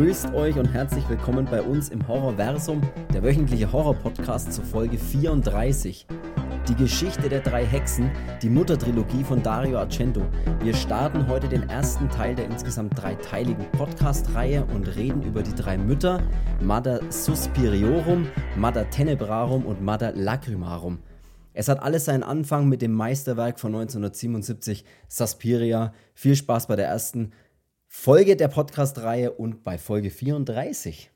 Grüßt euch und herzlich willkommen bei uns im Horrorversum, der wöchentliche Horror-Podcast zur Folge 34. Die Geschichte der drei Hexen, die Muttertrilogie von Dario Argento. Wir starten heute den ersten Teil der insgesamt dreiteiligen Podcast-Reihe und reden über die drei Mütter, Mother Suspiriorum, Mother Tenebrarum und Mother Lacrimarum. Es hat alles seinen Anfang mit dem Meisterwerk von 1977, Suspiria. Viel Spaß bei der ersten Folge der Podcast-Reihe und bei Folge 34.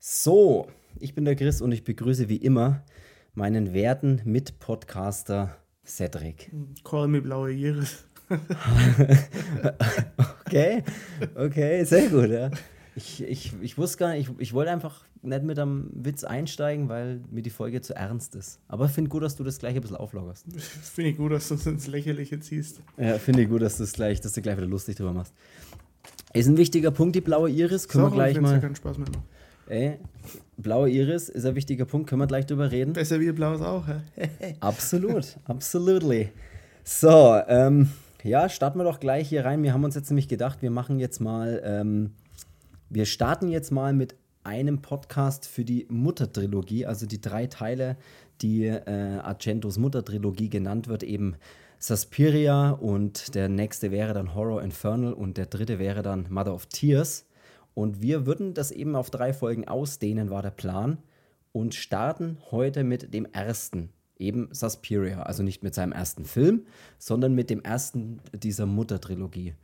So, ich bin der Chris und ich begrüße wie immer meinen werten Mitpodcaster Cedric. Call me blaue Iris. okay, okay, sehr gut, ja. Ich, ich, ich wusste gar nicht, ich, ich wollte einfach nicht mit einem Witz einsteigen, weil mir die Folge zu ernst ist. Aber ich finde gut, dass du das gleich ein bisschen auflockerst. Finde ich gut, dass du es ins Lächerliche ziehst. Ja, finde ich gut, dass du es gleich, dass du gleich wieder lustig drüber machst. Ist ein wichtiger Punkt, die blaue Iris. Können so, wir gleich mal. Keinen Spaß mehr machen. Ey, blaue Iris ist ein wichtiger Punkt, können wir gleich drüber reden. Besser wie blaues auch, hä? Absolut, absolutely. So, ähm, ja, starten wir doch gleich hier rein. Wir haben uns jetzt nämlich gedacht, wir machen jetzt mal, ähm, wir starten jetzt mal mit einem Podcast für die Muttertrilogie, also die drei Teile, die äh, Argentos Muttertrilogie genannt wird, eben Suspiria und der nächste wäre dann Horror Infernal und der dritte wäre dann Mother of Tears. Und wir würden das eben auf drei Folgen ausdehnen, war der Plan. Und starten heute mit dem ersten, eben Suspiria. Also nicht mit seinem ersten Film, sondern mit dem ersten dieser Muttertrilogie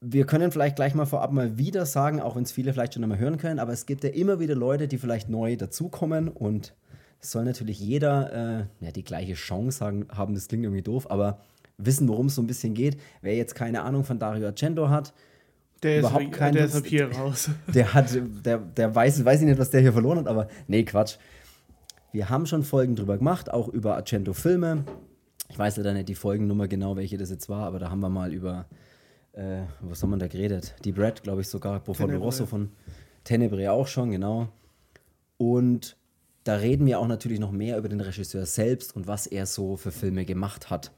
wir können vielleicht gleich mal vorab mal wieder sagen, auch wenn es viele vielleicht schon einmal hören können, aber es gibt ja immer wieder Leute, die vielleicht neu dazukommen und es soll natürlich jeder äh, ja, die gleiche Chance haben, haben, das klingt irgendwie doof, aber wissen, worum es so ein bisschen geht. Wer jetzt keine Ahnung von Dario Argento hat, der überhaupt ist, kein, der ist hier raus. Der hat, der, der weiß, weiß ich nicht, was der hier verloren hat, aber nee, Quatsch. Wir haben schon Folgen drüber gemacht, auch über Argento-Filme. Ich weiß leider nicht die Folgennummer genau, welche das jetzt war, aber da haben wir mal über äh, was haben wir da geredet? Die Brad, glaube ich sogar, Buffalo Rosso von Tenebre auch schon, genau. Und da reden wir auch natürlich noch mehr über den Regisseur selbst und was er so für Filme gemacht hat.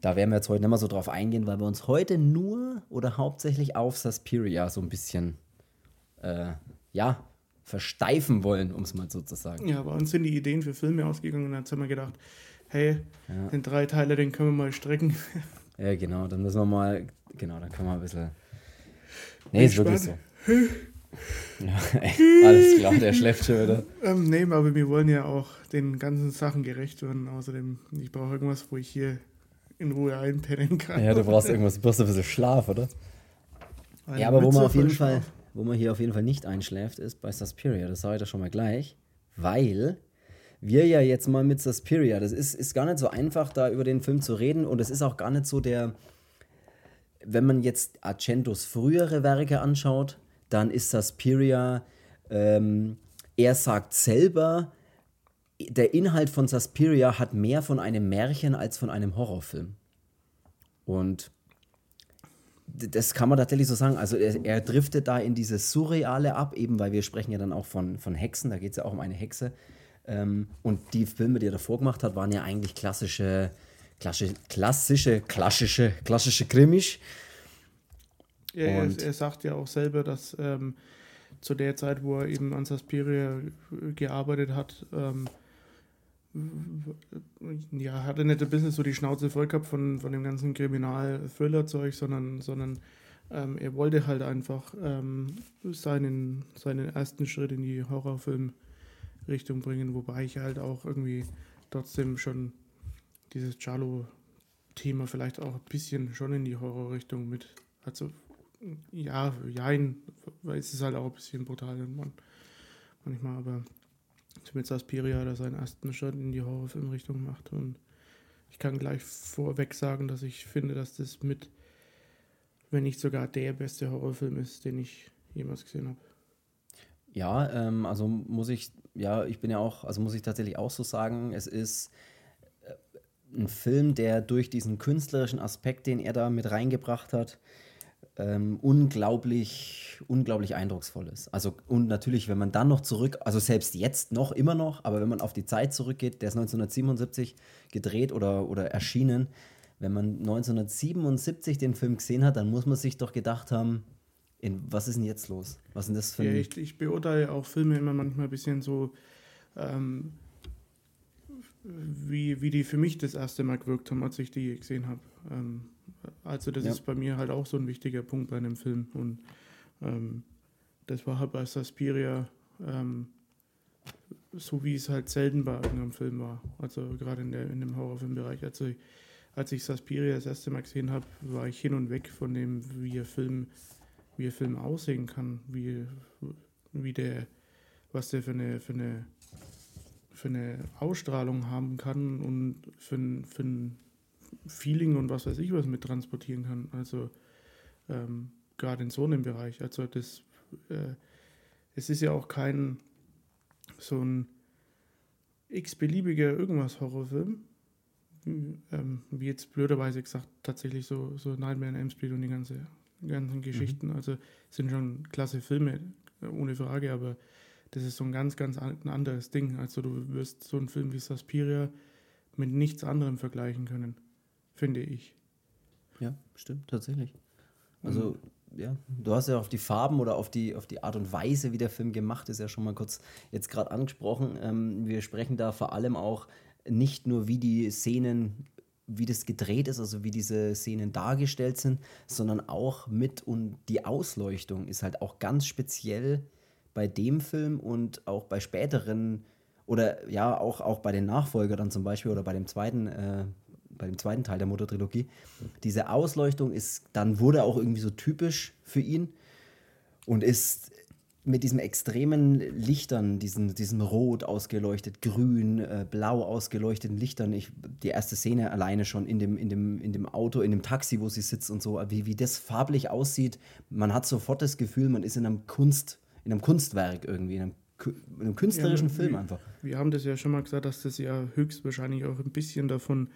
Da werden wir jetzt heute nicht mehr so drauf eingehen, weil wir uns heute nur oder hauptsächlich auf Suspiria so ein bisschen, äh, ja, versteifen wollen, um es mal so zu sagen. Ja, bei uns sind die Ideen für Filme ausgegangen und dann haben wir gedacht, hey, ja. den drei Teile, den können wir mal strecken. Ja, genau, dann müssen wir mal, genau, dann können wir ein bisschen. Nee, ist wirklich so. ja, ey, alles klar, der schläft schon wieder. Ähm, nee, aber wir wollen ja auch den ganzen Sachen gerecht werden. Außerdem, ich brauche irgendwas, wo ich hier in Ruhe einpennen kann. Ja, du brauchst irgendwas, du brauchst ein bisschen Schlaf, oder? Eine ja, aber wo man auf jeden Fall, wo man hier auf jeden Fall nicht einschläft, ist bei Suspiria. Das sage ich doch schon mal gleich. Weil wir ja jetzt mal mit Suspiria, das ist, ist gar nicht so einfach, da über den Film zu reden und es ist auch gar nicht so der, wenn man jetzt Argentos frühere Werke anschaut, dann ist Suspiria, ähm, er sagt selber, der Inhalt von Suspiria hat mehr von einem Märchen als von einem Horrorfilm. Und das kann man tatsächlich so sagen. Also er, er driftet da in dieses Surreale ab, eben weil wir sprechen ja dann auch von, von Hexen, da geht es ja auch um eine Hexe. Ähm, und die Filme, die er davor gemacht hat, waren ja eigentlich klassische, klassische, klassische, klassische, klassische Krimis. Ja, er, er, sagt ja auch selber, dass ähm, zu der Zeit, wo er eben an Suspiria gearbeitet hat, ähm, ja, hat er nicht ein bisschen so die Schnauze voll gehabt von, von dem ganzen Kriminal-Thriller-Zeug, sondern, sondern ähm, er wollte halt einfach ähm, seinen, seinen ersten Schritt in die Horrorfilm- Richtung bringen, wobei ich halt auch irgendwie trotzdem schon dieses Charlo-Thema vielleicht auch ein bisschen schon in die Horrorrichtung mit, also ja, jein, weil es ist halt auch ein bisschen brutal man, manchmal, aber zumindest Aspiria er seinen ersten Schritt in die Horrorfilmrichtung gemacht und ich kann gleich vorweg sagen, dass ich finde, dass das mit, wenn nicht sogar der beste Horrorfilm ist, den ich jemals gesehen habe. Ja, ähm, also muss ich, ja, ich bin ja auch, also muss ich tatsächlich auch so sagen, es ist äh, ein Film, der durch diesen künstlerischen Aspekt, den er da mit reingebracht hat, ähm, unglaublich, unglaublich eindrucksvoll ist. Also, und natürlich, wenn man dann noch zurück, also selbst jetzt noch, immer noch, aber wenn man auf die Zeit zurückgeht, der ist 1977 gedreht oder, oder erschienen, wenn man 1977 den Film gesehen hat, dann muss man sich doch gedacht haben, In, was ist denn jetzt los? Was ist denn das für Ja, ein. ich, ich beurteile auch Filme immer manchmal ein bisschen so, ähm, wie, wie die für mich das erste Mal gewirkt haben, als ich die gesehen habe. Ähm, also das Ja. ist bei mir halt auch so ein wichtiger Punkt bei einem Film. Und ähm, das war halt bei Suspiria ähm, so, wie es halt selten bei irgendeinem Film war. Also gerade in, der, in dem Horrorfilmbereich. Also als ich Suspiria das erste Mal gesehen habe, war ich hin und weg von dem, wie der Film, wie der Film aussehen kann, wie, wie der, was der für eine, für eine, für eine Ausstrahlung haben kann und für ein, für ein Feeling und was weiß ich was mit transportieren kann. Also ähm, gerade in so einem Bereich. Also das, äh, es ist ja auch kein so ein x-beliebiger irgendwas Horrorfilm, ähm, wie jetzt blöderweise gesagt, tatsächlich so, so Nightmare on Elm Street und die ganze, ganzen Geschichten. Also sind schon klasse Filme, ohne Frage, aber das ist so ein ganz, ganz an- ein anderes Ding. Also du wirst so einen Film wie Suspiria mit nichts anderem vergleichen können, finde ich. Ja, stimmt, tatsächlich. Also, ja, du hast ja auf die Farben oder auf die, auf die Art und Weise, wie der Film gemacht ist, ja schon mal kurz jetzt gerade angesprochen. Ähm, wir sprechen da vor allem auch nicht nur, wie die Szenen, wie das gedreht ist, also wie diese Szenen dargestellt sind, sondern auch mit und die Ausleuchtung ist halt auch ganz speziell bei dem Film und auch bei späteren oder ja, auch, auch bei den Nachfolgern dann zum Beispiel oder bei dem zweiten, äh, bei dem zweiten Teil der Motortrilogie. Diese Ausleuchtung ist, dann wurde auch irgendwie so typisch für ihn und ist mit diesem extremen Lichtern, diesen, diesem Rot ausgeleuchtet, Grün, äh, Blau ausgeleuchteten Lichtern. Ich, die erste Szene alleine schon in dem, in, dem, in dem Auto, in dem Taxi, wo sie sitzt und so, wie, wie das farblich aussieht. Man hat sofort das Gefühl, man ist in einem Kunst, in einem Kunstwerk irgendwie, in einem, in einem künstlerischen Ja, Film wie- einfach. Wir haben das ja schon mal gesagt, dass das ja höchstwahrscheinlich auch ein bisschen davon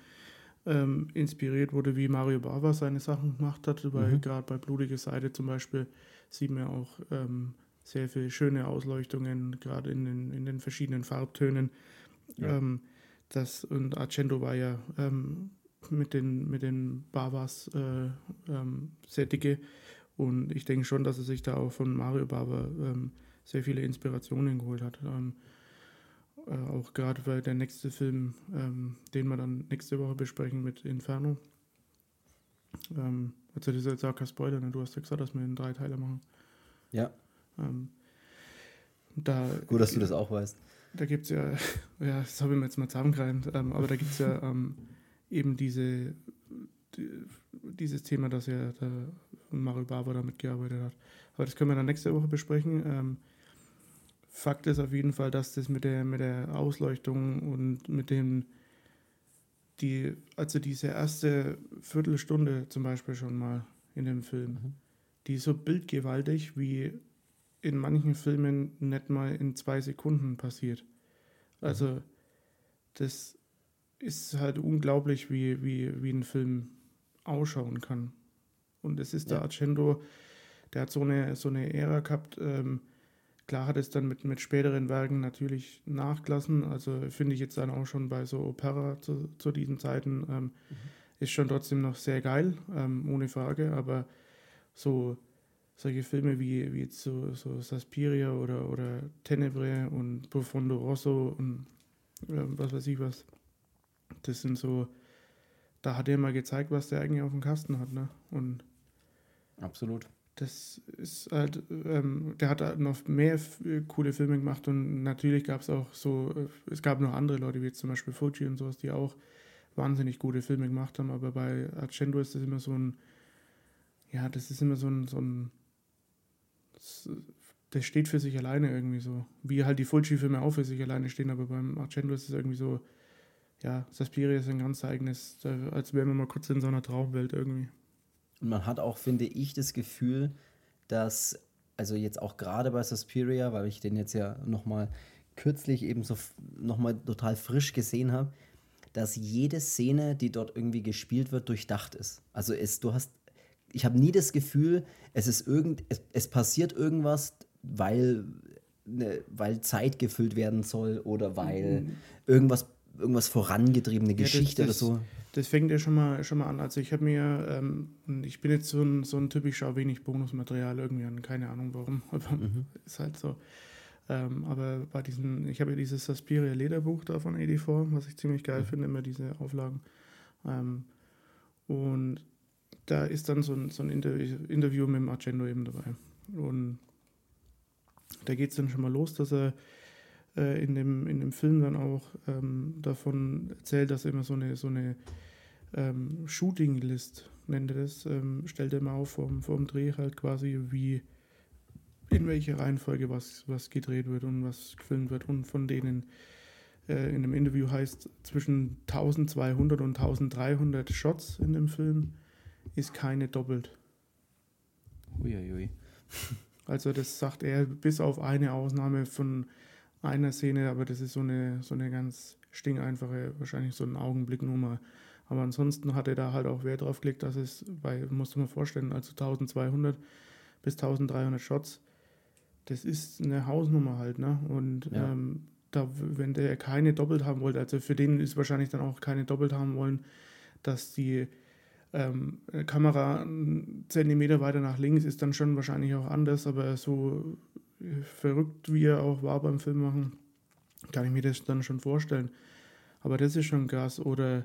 ähm, inspiriert wurde, wie Mario Bava seine Sachen gemacht hat. Weil Mhm. gerade bei Blutige Seite zum Beispiel sieht man auch ähm, sehr viele schöne Ausleuchtungen, gerade in den, in den verschiedenen Farbtönen. Ja. Ähm, das, und Argento war ja ähm, mit den, mit den Bavas äh, ähm, sehr dicke. Und ich denke schon, dass er sich da auch von Mario Bava ähm, sehr viele Inspirationen geholt hat. Ähm, äh, auch gerade weil der nächste Film, ähm, den wir dann nächste Woche besprechen mit Inferno. Also das ist jetzt auch kein Spoiler, ne? du hast ja gesagt, dass wir in drei Teile machen. Ja, Ähm, da, gut, dass du das auch weißt. da gibt es ja, ja, das habe ich mir jetzt mal zusammengereimt, ähm, aber da gibt es ja ähm, eben diese, die, dieses Thema, dass ja der Mario Bava damit gearbeitet hat. Aber das können wir dann nächste Woche besprechen. Ähm, Fakt ist auf jeden Fall, dass das mit der, mit der Ausleuchtung und mit dem, die, also diese erste Viertelstunde zum Beispiel schon mal in dem Film, Mhm. die ist so bildgewaltig wie in manchen Filmen nicht mal in zwei Sekunden passiert. Also das ist halt unglaublich, wie, wie, wie ein Film ausschauen kann. Und es ist der Ja. Argento, der hat so eine, so eine Ära gehabt. Ähm, klar hat es dann mit, mit späteren Werken natürlich nachgelassen. Also finde ich jetzt dann auch schon bei so Opera zu, zu diesen Zeiten ähm, ist schon trotzdem noch sehr geil, ähm, ohne Frage. Aber so solche Filme wie, wie jetzt so, so Suspiria oder, oder Tenebre und Profondo Rosso und ähm, was weiß ich was, das sind so, da hat er mal gezeigt, was der eigentlich auf dem Kasten hat. Ne? Und Absolut. das ist halt, ähm, der hat halt noch mehr äh, coole Filme gemacht und natürlich gab es auch so, äh, es gab noch andere Leute, wie jetzt zum Beispiel Fuji und sowas, die auch wahnsinnig gute Filme gemacht haben, aber bei Argento ist das immer so ein, ja, das ist immer so ein, so ein, das steht für sich alleine irgendwie so, wie halt die Fulci-Filme auch für sich alleine stehen, aber beim Argento ist es irgendwie so, ja, Suspiria ist ein ganz eigenes, da- als wären wir mal kurz in so einer Traumwelt irgendwie. Und man hat auch, finde ich, das Gefühl, dass, also jetzt auch gerade bei Suspiria, weil ich den jetzt ja nochmal kürzlich eben so nochmal total frisch gesehen habe, dass jede Szene, die dort irgendwie gespielt wird, durchdacht ist. Also es, du hast, ich habe nie das Gefühl, es ist irgend, es, es passiert irgendwas, weil, ne, weil Zeit gefüllt werden soll oder weil irgendwas irgendwas vorangetriebene Geschichte ja, das, oder so. Das fängt ja schon mal, schon mal an. Also ich habe mir, ähm, ich bin jetzt so ein, so ein Typ, ich schaue wenig Bonusmaterial irgendwie an, keine Ahnung warum, aber mhm. ist halt so. Ähm, aber bei diesen, ich habe ja dieses Suspiria Lederbuch da von 84, was ich ziemlich geil mhm. finde, immer diese Auflagen. Ähm, und da ist dann so ein, so ein Interview, mit dem Argento eben dabei. Und da geht es dann schon mal los, dass er äh, in, dem, in dem Film dann auch ähm, davon erzählt, dass er immer so eine, so eine ähm, Shooting-List, nennt er das, ähm, stellt er immer auf vom, vom Dreh halt quasi, wie in welcher Reihenfolge was, was gedreht wird und was gefilmt wird. Und von denen äh, in dem Interview heißt, zwischen 1200 und 1300 Shots in dem Film ist keine doppelt. Uiuiui. Also das sagt er bis auf eine Ausnahme von einer Szene, aber das ist so eine, so eine ganz stinkeinfache, wahrscheinlich so ein Augenblick nur mal. Aber ansonsten hat er da halt auch Wert drauf gelegt, dass es bei, musst du mal vorstellen, also 1200 bis 1300 Shots, das ist eine Hausnummer halt, ne? Und ja. ähm, da, wenn der keine doppelt haben wollte, also für den ist wahrscheinlich dann auch keine doppelt haben wollen, dass die ähm, Kamera einen Zentimeter weiter nach links ist dann schon wahrscheinlich auch anders, aber so verrückt wie er auch war beim Filmmachen, kann ich mir das dann schon vorstellen. Aber das ist schon krass. Oder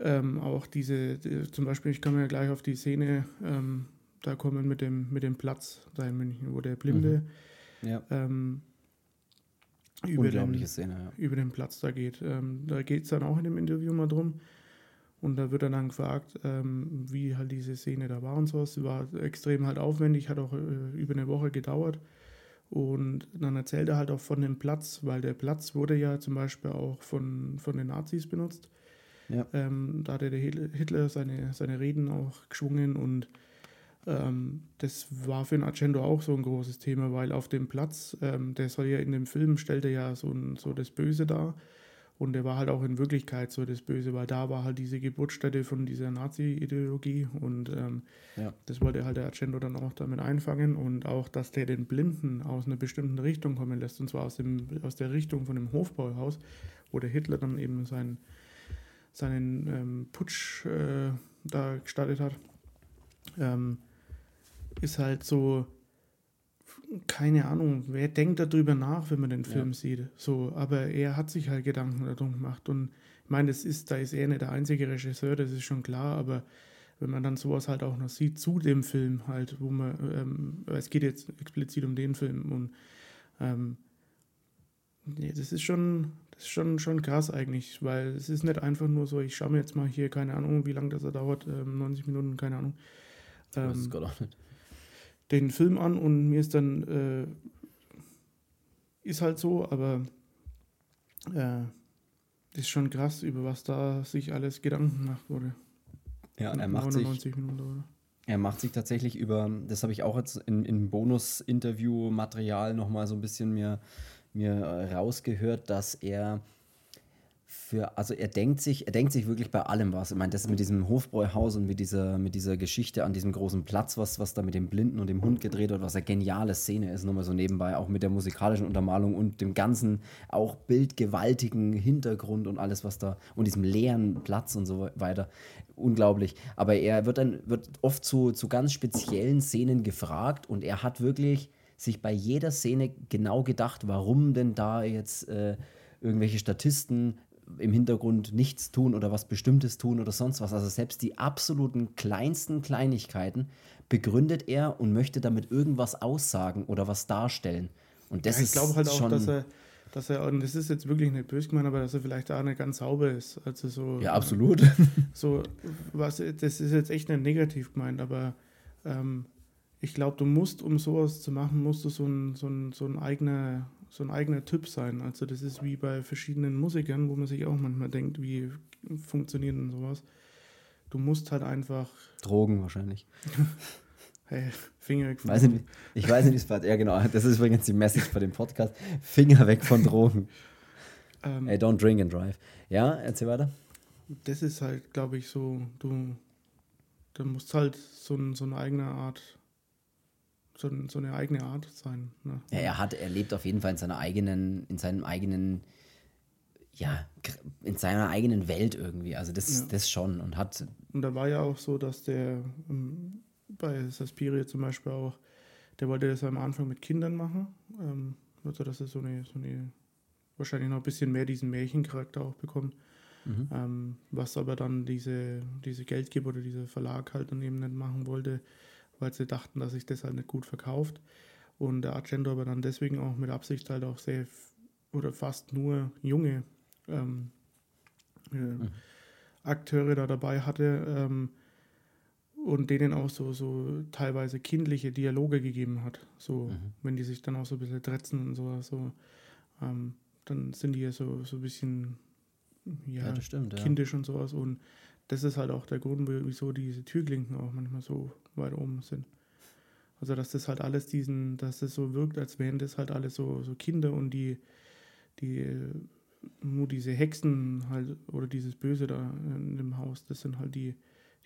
ähm, auch diese, die, zum Beispiel, ich komme ja gleich auf die Szene, ähm, da kommen mit dem, mit dem Platz da in München, wo der Blinde mhm. ja. ähm, über, den, Szene, ja. über den Platz da geht. Ähm, da geht es dann auch in dem Interview mal drum. Und da wird er dann gefragt, ähm, wie halt diese Szene da war und so. Es war extrem halt aufwendig, hat auch äh, über eine Woche gedauert. Und dann erzählt er halt auch von dem Platz, weil der Platz wurde ja zum Beispiel auch von, von den Nazis benutzt. Ja. Ähm, da hatte der Hitler seine, seine Reden auch geschwungen und ähm, das war für den Argento auch so ein großes Thema, weil auf dem Platz, ähm, der soll ja in dem Film, stellt er ja so, ein, so das Böse dar. Und der war halt auch in Wirklichkeit so das Böse, weil da war halt diese Geburtsstätte von dieser Nazi-Ideologie und ähm, ja. das wollte halt der Argento dann auch damit einfangen und auch, dass der den Blinden aus einer bestimmten Richtung kommen lässt, und zwar aus, dem, aus der Richtung von dem Hofbauhaus, wo der Hitler dann eben seinen, seinen ähm, Putsch äh, da gestartet hat, ähm, ist halt so keine Ahnung, wer denkt darüber nach, wenn man den Film ja. sieht. So, aber er hat sich halt Gedanken darum gemacht. Und ich meine, das ist, da ist er nicht der einzige Regisseur, das ist schon klar, aber wenn man dann sowas halt auch noch sieht zu dem Film halt, wo man, ähm, es geht jetzt explizit um den Film und ähm, nee, das ist schon, das ist schon, schon krass eigentlich, weil es ist nicht einfach nur so, ich schaue mir jetzt mal hier, keine Ahnung, wie lange das dauert, ähm, 90 Minuten, keine Ahnung. Ähm, das ist auch nicht den Film an und mir ist dann, äh, ist halt so, aber äh, ist schon krass, über was da sich alles Gedanken gemacht wurde. Ja, er macht sich. Minuten, er macht sich tatsächlich über, das habe ich auch jetzt in, in Bonus-Interview-Material nochmal so ein bisschen mir, mir rausgehört, dass er für, also er denkt sich, er denkt sich wirklich bei allem was. Ich meine, das mit diesem Hofbräuhaus und mit dieser, mit dieser Geschichte an diesem großen Platz, was, was da mit dem Blinden und dem Hund gedreht wird, was eine geniale Szene ist, nochmal so nebenbei, auch mit der musikalischen Untermalung und dem ganzen auch bildgewaltigen Hintergrund und alles, was da, und diesem leeren Platz und so weiter. Unglaublich. Aber er wird dann, wird oft zu, zu ganz speziellen Szenen gefragt und er hat wirklich sich bei jeder Szene genau gedacht, warum denn da jetzt äh, irgendwelche Statisten im Hintergrund nichts tun oder was Bestimmtes tun oder sonst was. Also selbst die absoluten kleinsten Kleinigkeiten begründet er und möchte damit irgendwas aussagen oder was darstellen. Und das ja, ich glaube halt auch, dass er, dass er, und das ist jetzt wirklich nicht böse gemeint, aber dass er vielleicht auch nicht ganz sauber ist. Also so. Ja, absolut. So, was, das ist jetzt echt nicht negativ gemeint, aber ähm, ich glaube, du musst, um sowas zu machen, musst du so ein, so ein, so ein eigener so ein eigener Typ sein. Also das ist wie bei verschiedenen Musikern, wo man sich auch manchmal denkt, wie funktioniert denn sowas. Du musst halt einfach. Drogen wahrscheinlich. hey, Finger weg von weiß Drogen. Nicht, ich weiß nicht, wie es Ja, genau. Das ist übrigens die Message bei dem Podcast. Finger weg von Drogen. ähm, hey, don't drink and drive. Ja, erzähl weiter. Das ist halt, glaube ich, so, du, du musst halt so, so eine eigene Art so, so eine eigene Art sein. Ne? Ja, er hat, er lebt auf jeden Fall in seiner eigenen, in seinem eigenen ja, in seiner eigenen Welt irgendwie. Also das, Ja. das schon und hat, Und da war ja auch so, dass der ähm, bei Saspiria zum Beispiel auch, der wollte das am Anfang mit Kindern machen. Ähm, also dass er so eine, so eine, wahrscheinlich noch ein bisschen mehr diesen Märchencharakter auch bekommt. Mhm. Ähm, was aber dann diese, diese Geldgeber oder dieser Verlag halt dann eben nicht machen wollte, weil sie dachten, dass sich das halt nicht gut verkauft. Und der Argento aber dann deswegen auch mit Absicht halt auch sehr oder fast nur junge ähm, äh, Akteure da dabei hatte ähm, und denen auch so, so teilweise kindliche Dialoge gegeben hat. So, Mhm. wenn die sich dann auch so ein bisschen dretzen und so, so ähm, dann sind die ja so, so ein bisschen ja, ja, stimmt, ja. kindisch und sowas. Und das ist halt auch der Grund, wieso diese Türklinken auch manchmal so weit oben sind. Also dass das halt alles diesen, dass das so wirkt, als wären das halt alles so, so Kinder und die, die äh, nur diese Hexen halt oder dieses Böse da in dem Haus, das sind halt die,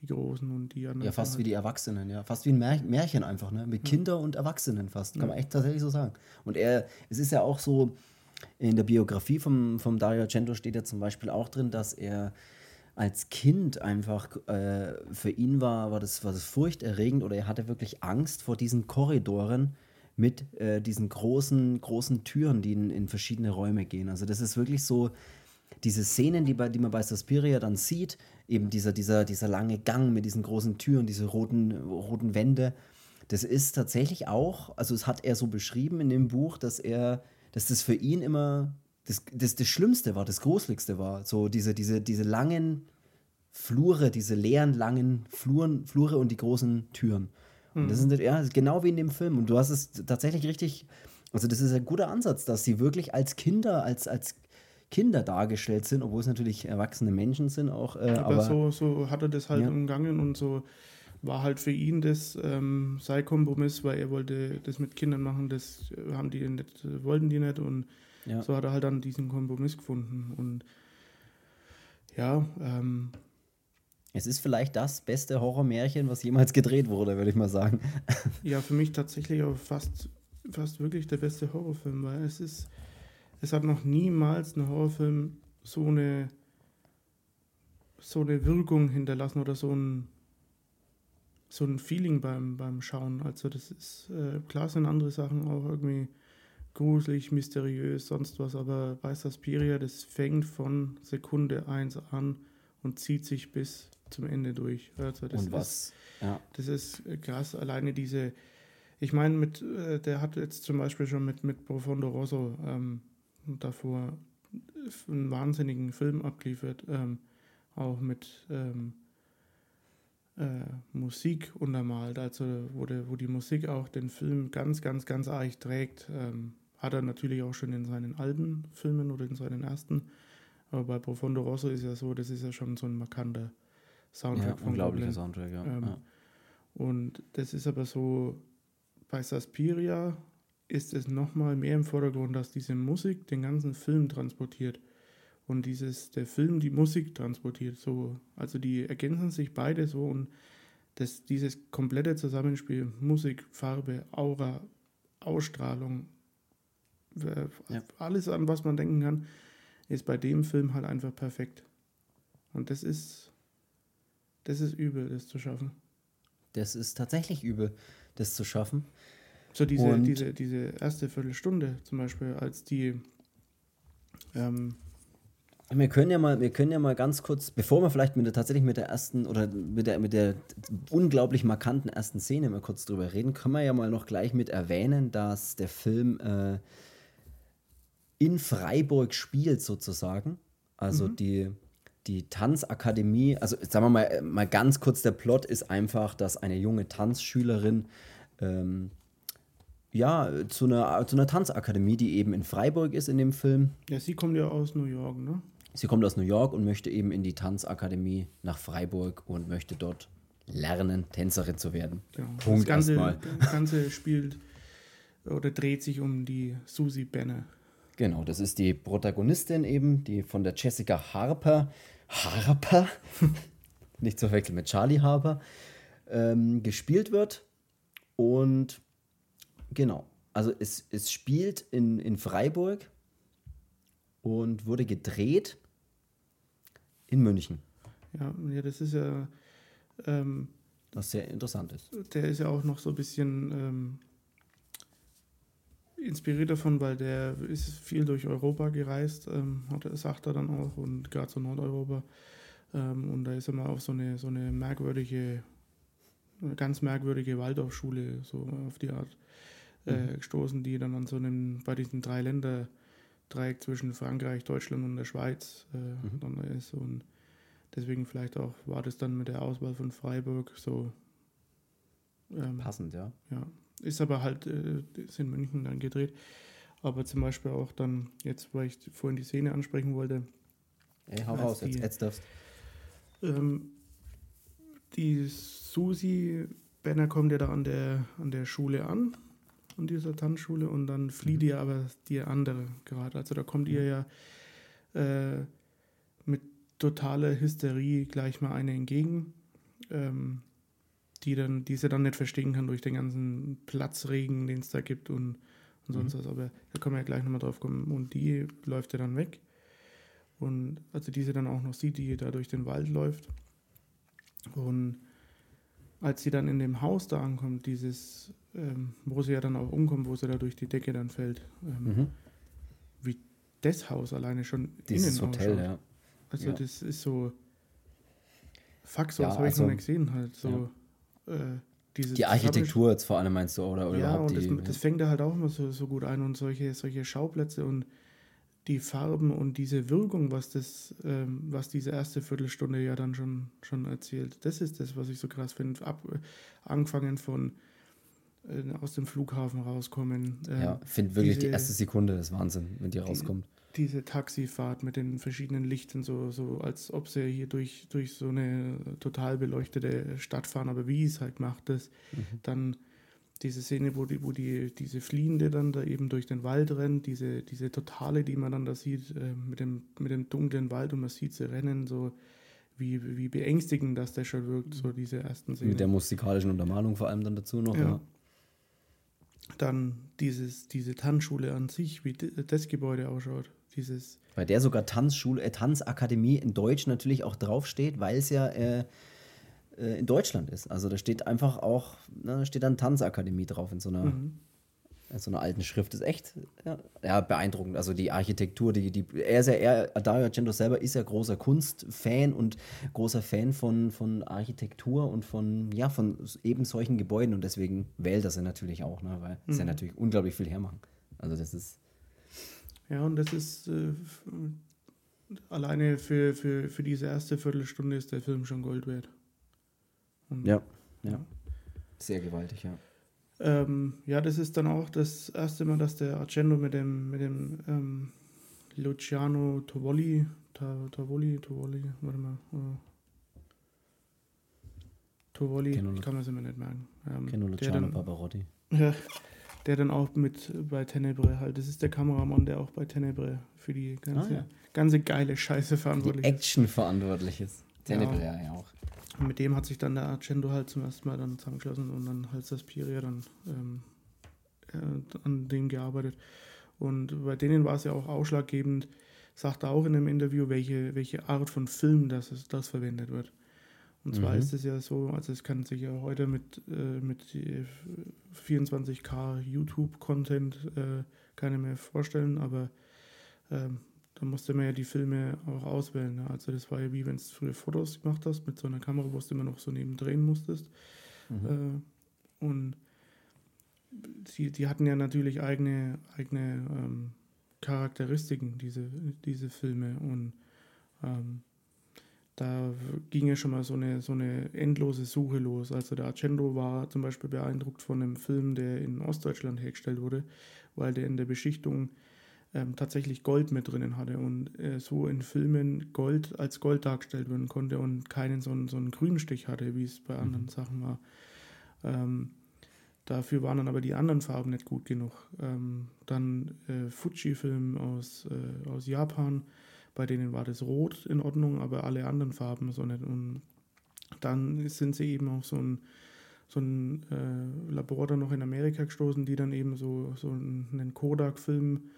die Großen und die anderen. Ja, fast sind wie halt, die Erwachsenen, ja. Fast wie ein Mär Märchen einfach, ne? Mit Kinder und Erwachsenen fast. Kann man echt tatsächlich so sagen. Und er, es ist ja auch so, in der Biografie vom, vom Dario Argento steht ja zum Beispiel auch drin, dass er als Kind einfach, äh, für ihn war, war, das, war das furchterregend oder er hatte wirklich Angst vor diesen Korridoren mit äh, diesen großen, großen Türen, die in, in verschiedene Räume gehen. Also das ist wirklich so, diese Szenen, die, bei, die man bei Suspiria dann sieht, eben dieser, dieser, dieser lange Gang mit diesen großen Türen, diese roten, roten Wände, das ist tatsächlich auch, also es hat er so beschrieben in dem Buch, dass er, dass das für ihn immer das, das, das Schlimmste war, das Gruseligste war. So diese, diese, diese langen Flure, diese leeren, langen Fluren, Flure und die großen Türen. Und das ist nicht- ja, ist genau wie in dem Film. Und du hast es tatsächlich richtig, also das ist ein guter Ansatz, dass sie wirklich als Kinder, als, als Kinder dargestellt sind, obwohl es natürlich erwachsene Menschen sind auch. Äh, aber, aber so, so hat er das halt Ja. umgangen und so war halt für ihn das ähm, sein Kompromiss, weil er wollte das mit Kindern machen, das äh, haben die nicht, wollten die nicht und Ja. so hat er halt dann diesen Kompromiss gefunden und ja, ähm, es ist vielleicht das beste Horrormärchen, was jemals gedreht wurde, würde ich mal sagen. ja, für mich tatsächlich auch fast, fast wirklich der beste Horrorfilm, weil es ist, es hat noch niemals ein Horrorfilm so eine so eine Wirkung hinterlassen oder so ein so ein Feeling beim, beim Schauen. Also das ist, äh, klar sind andere Sachen auch irgendwie gruselig, mysteriös, sonst was, aber bei Suspiria, das fängt von Sekunde 1 an und zieht sich bis zum Ende durch. Also das Und ist, was? Ja. das ist krass, alleine diese, ich meine, mit, äh, der hat jetzt zum Beispiel schon mit, mit Profondo Rosso ähm, davor einen wahnsinnigen Film abgeliefert, ähm, auch mit ähm, äh, Musik untermalt, also wo, der, wo die Musik auch den Film ganz, ganz, ganz arg trägt. Ähm, hat er natürlich auch schon in seinen alten Filmen oder in seinen ersten, aber bei Profondo Rosso ist ja so, das ist ja schon so ein markanter Soundtrack Ja, von Goblin. Soundtrack, ja. Ähm, ja. Und das ist aber so, bei Suspiria ist es nochmal mehr im Vordergrund, dass diese Musik den ganzen Film transportiert. Und dieses, der Film die Musik transportiert. So, also die ergänzen sich beide so und das, dieses komplette Zusammenspiel, Musik, Farbe, Aura, Ausstrahlung, Ja. alles an was man denken kann, ist bei dem Film halt einfach perfekt. Und das ist, das ist übel, das zu schaffen. Das ist tatsächlich übel, das zu schaffen. So diese, Und- diese, diese erste Viertelstunde zum Beispiel, als die ähm, Wir können ja mal, wir können ja mal ganz kurz, bevor wir vielleicht mit der tatsächlich mit der ersten oder mit der, mit der unglaublich markanten ersten Szene mal kurz drüber reden, können wir ja mal noch gleich mit erwähnen, dass der Film äh, in Freiburg spielt sozusagen. Also die, die Tanzakademie, also sagen wir mal, mal ganz kurz, der Plot ist einfach, dass eine junge Tanzschülerin ähm, ja, zu einer, zu einer Tanzakademie, die eben in Freiburg ist in dem Film, ja, sie kommt ja aus New York, ne? Sie kommt aus New York und möchte eben in die Tanzakademie nach Freiburg und möchte dort lernen, Tänzerin zu werden. Genau. Punkt das Ganze, erstmal. das Ganze spielt oder dreht sich um die Susie Benner. Genau, das ist die Protagonistin eben, die von der Jessica Harper, Harper, nicht zu verwechseln mit Charlie Harper, ähm, gespielt wird. Und genau, also es, es spielt in, in Freiburg und wurde gedreht in München. Ja, ja das ist ja. Ähm, was sehr interessant ist. Der ist ja auch noch so ein bisschen ähm, inspiriert davon, weil der ist viel durch Europa gereist, ähm, hat, sagt er dann auch, und gerade so Nordeuropa. Ähm, und da ist er mal auf so eine, so eine merkwürdige, eine ganz merkwürdige Waldorfschule, so auf die Art, äh, mhm. gestoßen, die dann an so einem, bei diesen drei Länder Dreieck zwischen Frankreich, Deutschland und der Schweiz äh, mhm. dann ist. Und deswegen vielleicht auch war das dann mit der Auswahl von Freiburg so ähm, passend, ja. Ja, ist aber halt, äh, ist in München dann gedreht. Aber zum Beispiel auch dann, jetzt, weil ich vorhin die Szene ansprechen wollte. Ey, hau raus, die, jetzt, jetzt darfst ähm, Die Susi Benner kommt ja da an der, an der Schule an, an dieser Tanzschule, und dann flieht mhm. ihr aber die andere gerade. Also da kommt mhm. ihr ja äh, mit totaler Hysterie gleich mal eine entgegen. Ähm, die, dann, die sie dann nicht verstehen kann durch den ganzen Platzregen, den es da gibt und, und sonst mhm. was. Aber da können wir ja gleich nochmal drauf kommen. Und die läuft ja dann weg. Und also diese dann auch noch sieht, die da durch den Wald läuft. Und als sie dann in dem Haus da ankommt, dieses, ähm, wo sie ja dann auch umkommt, wo sie da durch die Decke dann fällt, ähm, mhm. wie das Haus alleine schon Dieses innen Hotel, ausschaut. ja. Also ja. das ist so, fuck, so ja, habe also, ich noch nicht gesehen halt. So, ja. Äh, die Architektur jetzt vor allem meinst du, oder, oder ja, und das, die, das, fängt da halt auch immer so, so gut ein und solche, solche Schauplätze und die Farben und diese Wirkung, was das, ähm, was diese erste Viertelstunde ja dann schon, schon erzählt. Das ist das, was ich so krass finde. Ab, angefangen von äh, aus dem Flughafen rauskommen. Äh, ja, finde wirklich diese, die erste Sekunde ist Wahnsinn, wenn die, die rauskommt diese Taxifahrt mit den verschiedenen Lichtern, so, so als ob sie hier durch, durch so eine total beleuchtete Stadt fahren, aber wie es halt macht das. Mhm. Dann diese Szene, wo die, wo die, diese Fliehende dann da eben durch den Wald rennt, diese, diese Totale, die man dann da sieht, äh, mit, dem, mit dem dunklen Wald und man sieht sie rennen, so wie, wie beängstigend das der schon wirkt, so diese ersten Szenen. Mit der musikalischen Untermalung vor allem dann dazu noch, ja. ja. Dann dieses, diese Tanzschule an sich, wie das Gebäude ausschaut. Dieses Bei der sogar Tanzschule, äh, Tanzakademie in Deutsch natürlich auch draufsteht, weil es ja äh, äh, in Deutschland ist. Also da steht einfach auch, na, da steht dann Tanzakademie drauf in so einer, mhm. So einer alten Schrift. Das ist echt ja, ja, beeindruckend. Also die Architektur, die, die, er ist ja, er, Dario Argento selber ist ja großer Kunstfan und großer Fan von, von Architektur und von, ja, von eben solchen Gebäuden und deswegen wählt er sie natürlich auch, ne, weil mhm. sie ja natürlich unglaublich viel hermachen. Also das ist ja, und das ist äh, alleine für, für, für diese erste Viertelstunde ist der Film schon Gold wert. Und, ja, ja. Sehr gewaltig, ja. Ähm, ja, das ist dann auch das erste Mal, dass der Argento mit dem, mit dem ähm, Luciano Tovoli, Tovoli, Tovoli, warte mal, uh, Tovoli, ich kann mir das immer nicht merken. Ähm, Kenno Luciano dann, Barbarotti. Ja, der dann auch mit bei Tenebre halt, das ist der Kameramann, der auch bei Tenebre für die ganze, ah, ja. ganze geile Scheiße verantwortlich die Action verantwortlich ist. Tenebre ja. ja auch. Und mit dem hat sich dann der Argento halt zum ersten Mal dann zusammengeschlossen und dann halt Saspiria dann ähm, äh, an dem gearbeitet. Und bei denen war es ja auch ausschlaggebend, sagt er auch in einem Interview, welche, welche Art von Film das, das verwendet wird. Und zwar mhm. ist es ja so, also es kann sich ja heute mit, äh, mit 24K YouTube-Content äh, keiner mehr vorstellen, aber ähm, da musste man ja die Filme auch auswählen. Ne? Also das war ja wie wenn du früher Fotos gemacht hast mit so einer Kamera, wo du immer noch so neben drehen musstest. Mhm. Äh, und die, die hatten ja natürlich eigene, eigene ähm, Charakteristiken, diese, diese Filme. Und ähm, da ging ja schon mal so eine, so eine endlose Suche los. Also der Argento war zum Beispiel beeindruckt von einem Film, der in Ostdeutschland hergestellt wurde, weil der in der Beschichtung ähm, tatsächlich Gold mit drinnen hatte und äh, so in Filmen Gold als Gold dargestellt werden konnte und keinen so einen, so einen grünen Stich hatte, wie es bei anderen mhm. Sachen war. Ähm, dafür waren dann aber die anderen Farben nicht gut genug. Ähm, dann äh, Fuji-Film aus, äh, aus Japan bei denen war das Rot in Ordnung, aber alle anderen Farben so nicht. Und dann sind sie eben auf so ein, so ein äh, Labor dann noch in Amerika gestoßen, die dann eben so, so einen Kodak-Film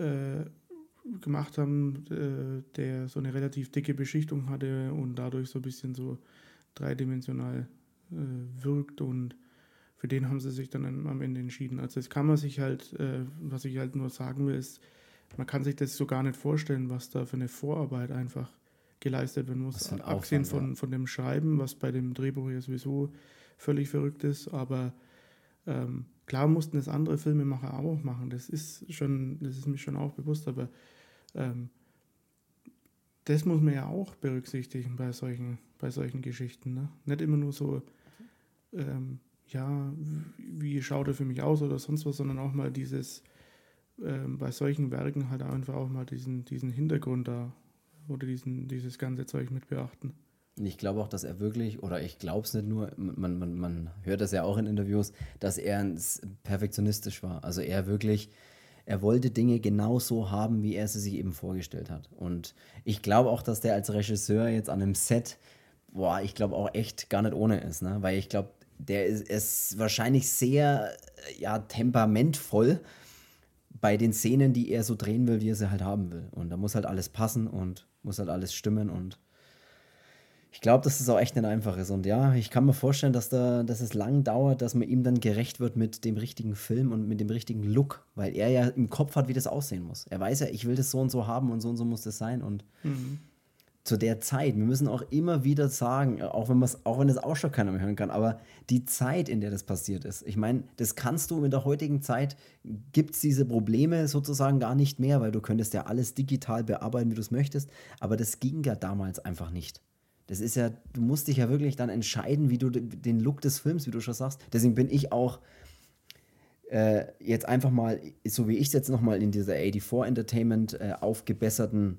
äh, gemacht haben, äh, der so eine relativ dicke Beschichtung hatte und dadurch so ein bisschen so dreidimensional äh, wirkt und für den haben sie sich dann am Ende entschieden. Also das kann man sich halt, äh, was ich halt nur sagen will, ist, man kann sich das so gar nicht vorstellen, was da für eine Vorarbeit einfach geleistet werden muss. Abgesehen von, ja. von dem Schreiben, was bei dem Drehbuch ja sowieso völlig verrückt ist, aber ähm, klar mussten es andere Filmemacher auch machen. Das ist schon, das ist mir schon auch bewusst, aber ähm, das muss man ja auch berücksichtigen bei solchen, bei solchen Geschichten. Ne? Nicht immer nur so, ähm, ja, wie schaut er für mich aus oder sonst was, sondern auch mal dieses, ähm, bei solchen Werken halt einfach auch mal diesen, diesen Hintergrund da oder diesen, dieses ganze Zeug mit beachten. Ich glaube auch, dass er wirklich, oder ich glaube es nicht nur, man, man, man hört das ja auch in Interviews, dass er perfektionistisch war. Also er wirklich, er wollte Dinge genau so haben, wie er sie sich eben vorgestellt hat. Und ich glaube auch, dass der als Regisseur jetzt an einem Set, boah, ich glaube auch echt gar nicht ohne ist, ne? Weil ich glaube, der ist, ist wahrscheinlich sehr ja, temperamentvoll bei den Szenen, die er so drehen will, wie er sie halt haben will. Und da muss halt alles passen und muss halt alles stimmen und ich glaube, dass das auch echt nicht einfach ist. Und ja, ich kann mir vorstellen, dass, da, dass es lang dauert, dass man ihm dann gerecht wird mit dem richtigen Film und mit dem richtigen Look, weil er ja im Kopf hat, wie das aussehen muss. Er weiß ja, ich will das so und so haben und so und so muss das sein. Und mhm zu der Zeit, wir müssen auch immer wieder sagen, auch wenn, auch wenn das auch schon keiner mehr hören kann, aber die Zeit, in der das passiert ist, ich meine, das kannst du in der heutigen Zeit, gibt es diese Probleme sozusagen gar nicht mehr, weil du könntest ja alles digital bearbeiten, wie du es möchtest, aber das ging ja damals einfach nicht. Das ist ja, du musst dich ja wirklich dann entscheiden, wie du den Look des Films, wie du schon sagst. Deswegen bin ich auch äh, jetzt einfach mal, so wie ich es jetzt nochmal in dieser 84 Entertainment äh, aufgebesserten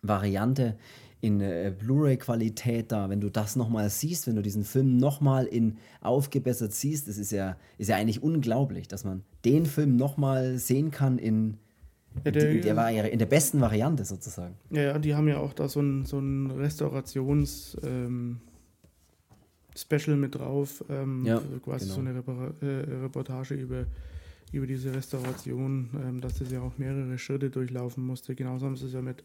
Variante, in äh, Blu-ray-Qualität da, wenn du das nochmal siehst, wenn du diesen Film nochmal in aufgebessert siehst, das ist ja, ist ja eigentlich unglaublich, dass man den Film nochmal sehen kann in, ja, der, der, in der besten Variante sozusagen. Ja, ja, die haben ja auch da so ein, so ein Restaurations- ähm, Special mit drauf, ähm, ja, quasi genau. so eine Repar äh, Reportage über, über diese Restauration, ähm, dass das ja auch mehrere Schritte durchlaufen musste. Genauso haben sie es ja mit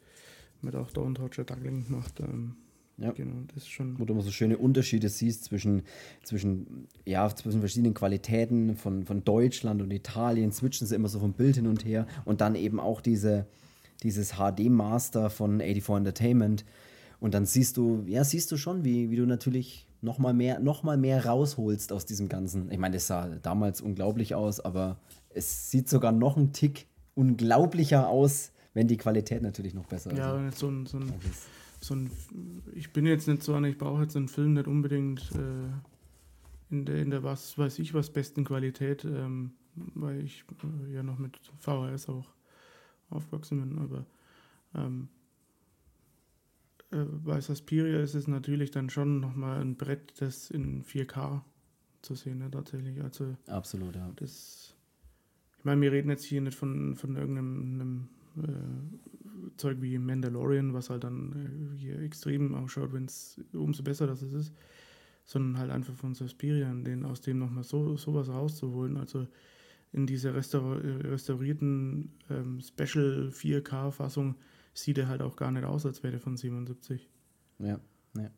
mit auch Dawn Torture Duckling gemacht. Ähm, ja. Genau, das ist schon. Wo du immer so schöne Unterschiede siehst zwischen, zwischen, ja, zwischen verschiedenen Qualitäten von, von Deutschland und Italien, switchen sie immer so vom Bild hin und her und dann eben auch diese, dieses HD-Master von 84 Entertainment. Und dann siehst du, ja, siehst du schon, wie, wie du natürlich nochmal mehr, noch mal mehr rausholst aus diesem Ganzen. Ich meine, das sah damals unglaublich aus, aber es sieht sogar noch einen Tick unglaublicher aus, wenn die Qualität natürlich noch besser ja, ist. Ja, so ein, so ein, so ein, ich bin jetzt nicht so einer, ich brauche jetzt einen Film nicht unbedingt äh, in, der, in der was weiß ich was besten Qualität, ähm, weil ich äh, ja noch mit VHS auch aufgewachsen bin, aber ähm, äh, bei Suspiria ist es natürlich dann schon nochmal ein Brett, das in 4K zu sehen, ne, tatsächlich. Also, Absolut, ja. Das, ich meine, wir reden jetzt hier nicht von, von irgendeinem äh, Zeug wie Mandalorian, was halt dann äh, hier extrem ausschaut, wenn es umso besser das ist, sondern halt einfach von Suspiria, den aus dem nochmal so sowas rauszuholen. Also in dieser restaur restaurierten ähm, Special 4K-Fassung sieht er halt auch gar nicht aus, als wäre er von 77. Ja, ja.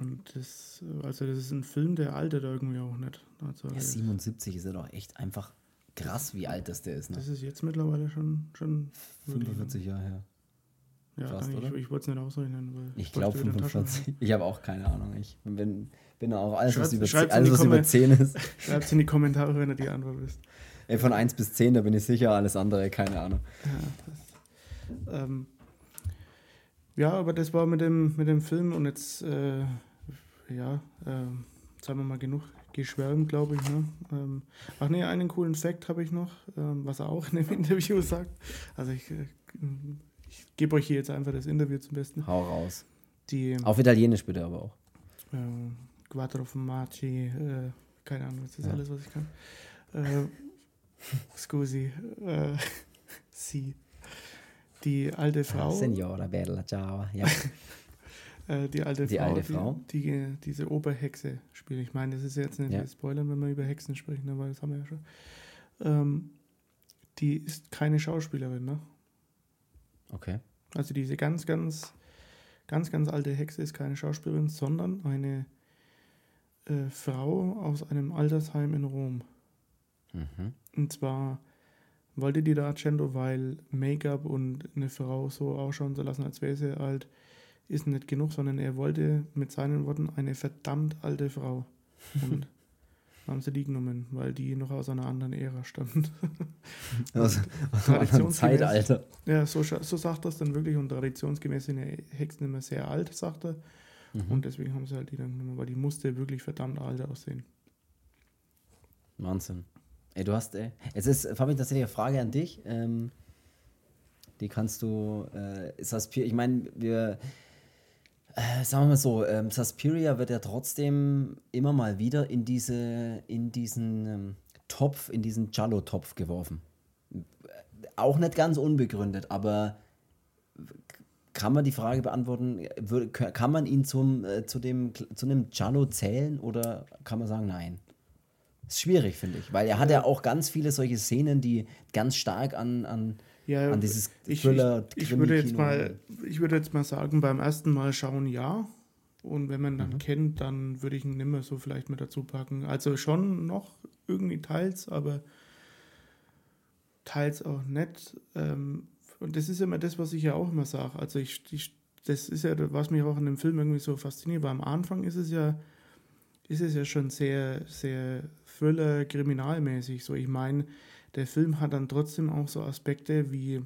Und das, also das ist ein Film, der altert irgendwie auch nicht. Also ja, 77 ist er doch echt einfach Krass, wie alt das der ist. Ne? Das ist jetzt mittlerweile schon, schon 45 Jahre her. Ja, Fast, ich, ich wollte es nicht ausrechnen. Weil ich glaube 45. Ich habe auch keine Ahnung. Ich bin, bin auch alles, schreibt, was, über, alles, was über 10 ist. Schreibt es in die Kommentare, wenn ihr die Antwort wisst. Ey, von 1 bis 10, da bin ich sicher, alles andere, keine Ahnung. Ja, das, ähm, ja aber das war mit dem, mit dem Film und jetzt, äh, ja, äh, sagen wir mal genug geschwärmt, glaube ich. Ne? Ähm, ach nee, einen coolen Fact habe ich noch, ähm, was er auch in dem Interview sagt. Also ich, äh, ich gebe euch hier jetzt einfach das Interview zum Besten. Hau raus. Die, Auf Italienisch bitte aber auch. Äh, Quattro Formaggi, äh, keine Ahnung, das ist ja. alles, was ich kann. Äh, scusi, äh, sie. Die alte Frau. Signora Bella, ciao. Ja. Äh, die alte die Frau, alte Frau. Die, die, diese Oberhexe spielt. Ich meine, das ist jetzt nicht ja. Spoilern, wenn wir über Hexen sprechen, aber das haben wir ja schon. Ähm, die ist keine Schauspielerin, ne? Okay. Also diese ganz, ganz, ganz, ganz alte Hexe ist keine Schauspielerin, sondern eine äh, Frau aus einem Altersheim in Rom. Mhm. Und zwar wollte die da Argento, weil Make-up und eine Frau so ausschauen zu lassen, als wäre sie alt, ist nicht genug, sondern er wollte mit seinen Worten eine verdammt alte Frau. Und haben sie die genommen, weil die noch aus einer anderen Ära stammt. Aus, aus einem anderen Zeitalter. Ja, so, so sagt das dann wirklich und traditionsgemäß sind ja Hexen immer sehr alt, sagt er. Mhm. Und deswegen haben sie halt die dann genommen, weil die musste wirklich verdammt alt aussehen. Wahnsinn. Ey, du hast, ey, jetzt ist, Fabi, tatsächlich eine Frage an dich. Ähm, die kannst du, äh, Suspiria, ich meine, wir, äh, sagen wir mal so, ähm, Suspiria wird ja trotzdem immer mal wieder in diese, in diesen ähm, Topf, in diesen Giallo-Topf geworfen. Auch nicht ganz unbegründet, aber kann man die Frage beantworten, kann man ihn zum, äh, zu, dem, zu einem Giallo zählen oder kann man sagen, nein? Ist schwierig, finde ich, weil er hat ja auch ganz viele solche Szenen, die ganz stark an, an, Ja, an dieses ich, Thriller, ich, ich, würde jetzt mal, ich würde jetzt mal sagen, beim ersten Mal schauen ja. Und wenn man dann Mhm. kennt, dann würde ich ihn nimmer so vielleicht mit dazu packen. Also schon noch irgendwie teils, aber teils auch nicht. Ähm, und das ist immer das, was ich ja auch immer sage. Also ich, ich, das ist ja, was mich auch in dem Film irgendwie so fasziniert. Weil am Anfang ist es ja, ist es ja schon sehr, sehr Thriller, kriminalmäßig. So, ich meine, der Film hat dann trotzdem auch so Aspekte wie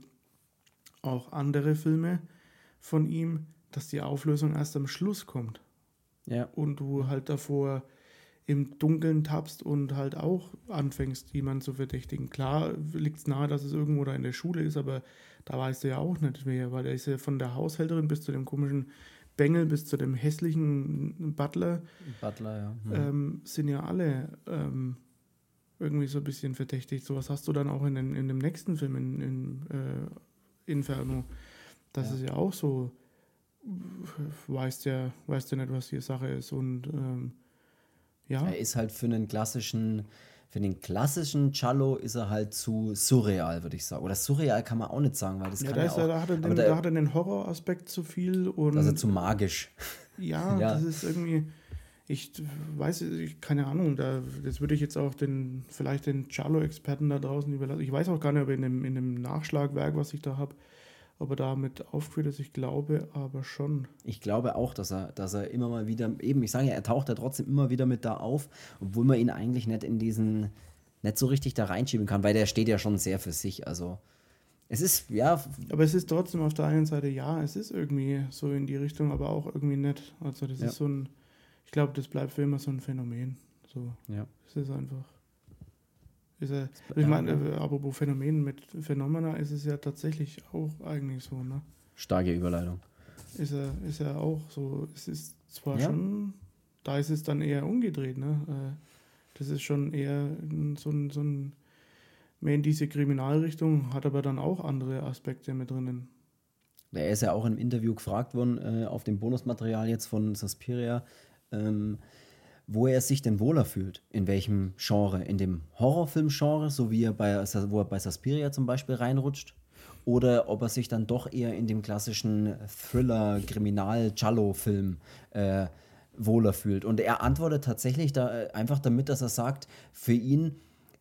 auch andere Filme von ihm, dass die Auflösung erst am Schluss kommt Ja, und du halt davor im Dunkeln tappst und halt auch anfängst, jemanden zu verdächtigen. Klar liegt es nahe, dass es irgendwo da in der Schule ist, aber da weißt du ja auch nicht wer, weil er ist ja von der Haushälterin bis zu dem komischen Bengel, bis zu dem hässlichen Butler, Butler, ja. Hm. ähm, sind ja alle ähm, irgendwie so ein bisschen verdächtig. Sowas hast du dann auch in, den, in dem nächsten Film, in, in äh, Inferno. Das Ja. ist ja auch so, weißt ja, weißt ja nicht, was die Sache ist. Und ähm, ja, Er ist halt für einen klassischen, für den klassischen Cello ist er halt zu surreal, würde ich sagen. Oder surreal kann man auch nicht sagen, weil das ja, kann da, ja ist auch, er, da, hat er den, da- da hat er den Horroraspekt zu viel und also zu magisch. Ja, Ja. das ist irgendwie, ich weiß, ich, keine Ahnung, da, das würde ich jetzt auch den, vielleicht den Charlo-Experten da draußen überlassen. Ich weiß auch gar nicht, ob in dem, in dem Nachschlagwerk, was ich da habe, ob er damit aufgeführt ist. Ich glaube aber schon. Ich glaube auch, dass er, dass er immer mal wieder, eben, ich sage ja, er taucht ja trotzdem immer wieder mit da auf, obwohl man ihn eigentlich nicht in diesen, nicht so richtig da reinschieben kann, weil der steht ja schon sehr für sich. Also es ist, ja, Aber es ist trotzdem auf der einen Seite, ja, es ist irgendwie so in die Richtung, aber auch irgendwie nett. Also das Ja. ist so ein, ich glaube, das bleibt für immer so ein Phänomen. So, ja. es ist einfach. Ist er, ich meine, äh, apropos Phänomen, mit Phenomena ist es ja tatsächlich auch eigentlich so, ne? starke Überleitung. ist er, ist er auch so. Es ist zwar Ja. schon, da ist es dann eher umgedreht, ne? Äh, Das ist schon eher so ein, so ein mehr in diese Kriminalrichtung, hat aber dann auch andere Aspekte mit drinnen. Er ist ja auch im Interview gefragt worden, äh, auf dem Bonusmaterial jetzt von Suspiria, ähm, wo er sich denn wohler fühlt. In welchem Genre? In dem Horrorfilm-Genre, so wie er bei, wo er bei Suspiria zum Beispiel reinrutscht? Oder ob er sich dann doch eher in dem klassischen Thriller-Kriminal-Giallo-Film äh, wohler fühlt. Und er antwortet tatsächlich da äh, einfach damit, dass er sagt, für ihn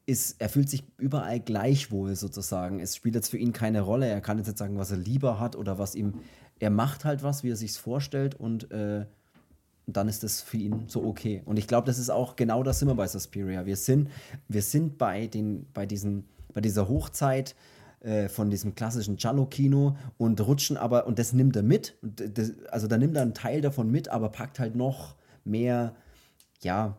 ist, er fühlt sich überall gleich wohl sozusagen. Es spielt jetzt für ihn keine Rolle. Er kann jetzt nicht sagen, was er lieber hat oder was ihm. Er macht halt was, wie er sich vorstellt und äh, dann ist das für ihn so okay. Und ich glaube, das ist auch genau das sind wir bei Suspiria. Wir sind, wir sind bei, den, bei, diesen, bei dieser Hochzeit äh, von diesem klassischen Giallo-Kino und rutschen aber, und das nimmt er mit. Das, also da nimmt er einen Teil davon mit, aber packt halt noch mehr, ja,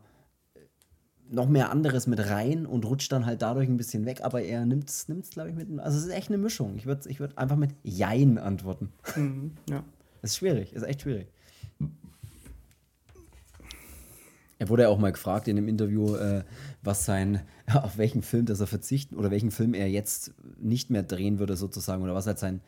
noch mehr anderes mit rein und rutscht dann halt dadurch ein bisschen weg, aber er nimmt es, glaube ich, mit. Also es ist echt eine Mischung. Ich würde ich würd einfach mit Jein antworten. Mhm, ja. Das ist schwierig, ist echt schwierig. Er wurde ja auch mal gefragt in dem Interview, äh, was sein, auf welchen Film das er verzichten oder welchen Film er jetzt nicht mehr drehen würde, sozusagen, oder was halt sein,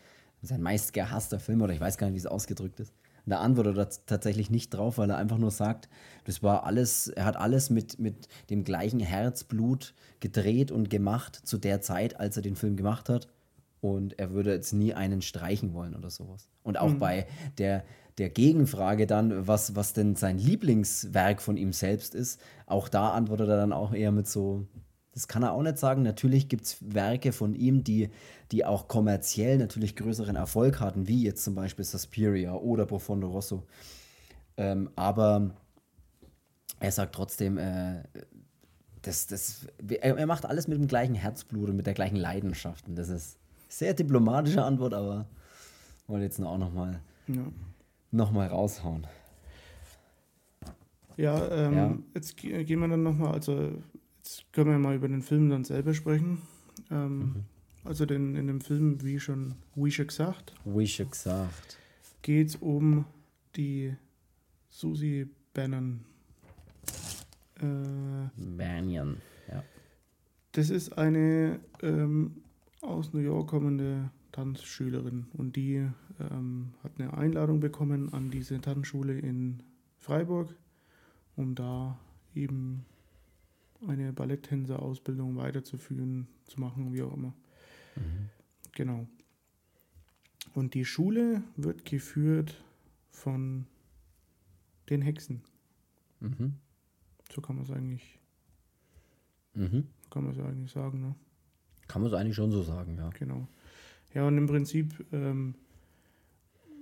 sein meist gehasster Film, oder ich weiß gar nicht, wie es ausgedrückt ist. Und da antwortet er tatsächlich nicht drauf, weil er einfach nur sagt, das war alles, er hat alles mit, mit dem gleichen Herzblut gedreht und gemacht zu der Zeit, als er den Film gemacht hat. und er würde jetzt nie einen streichen wollen oder sowas. Und auch mhm. bei der, der Gegenfrage dann, was, was denn sein Lieblingswerk von ihm selbst ist, auch da antwortet er dann auch eher mit so, das kann er auch nicht sagen. Natürlich gibt es Werke von ihm, die, die auch kommerziell natürlich größeren Erfolg hatten, wie jetzt zum Beispiel Suspiria oder Profondo Rosso. Ähm, aber er sagt trotzdem, äh, das, das, er, macht alles mit dem gleichen Herzblut und mit der gleichen Leidenschaft. Und das ist sehr diplomatische Antwort, aber wollte jetzt auch nochmal ja. Noch raushauen. Ja, ähm, ja, jetzt gehen wir dann nochmal, also jetzt können wir mal über den Film dann selber sprechen. Ähm, mhm. Also den, in dem Film, wie schon, wie schon gesagt, wie schon gesagt, geht es um die Susie Bannon. Äh, Banyan, ja. Das ist eine ähm, aus New York kommende Tanzschülerin und die ähm, hat eine Einladung bekommen an diese Tanzschule in Freiburg, um da eben eine Balletttänzer-Ausbildung weiterzuführen, zu machen, wie auch immer. Mhm. Genau. Und die Schule wird geführt von den Hexen. Mhm. So kann man es eigentlich. Mhm. Kann man es eigentlich sagen, ne? Kann man es eigentlich schon so sagen, ja. Genau. Ja, und im Prinzip ähm,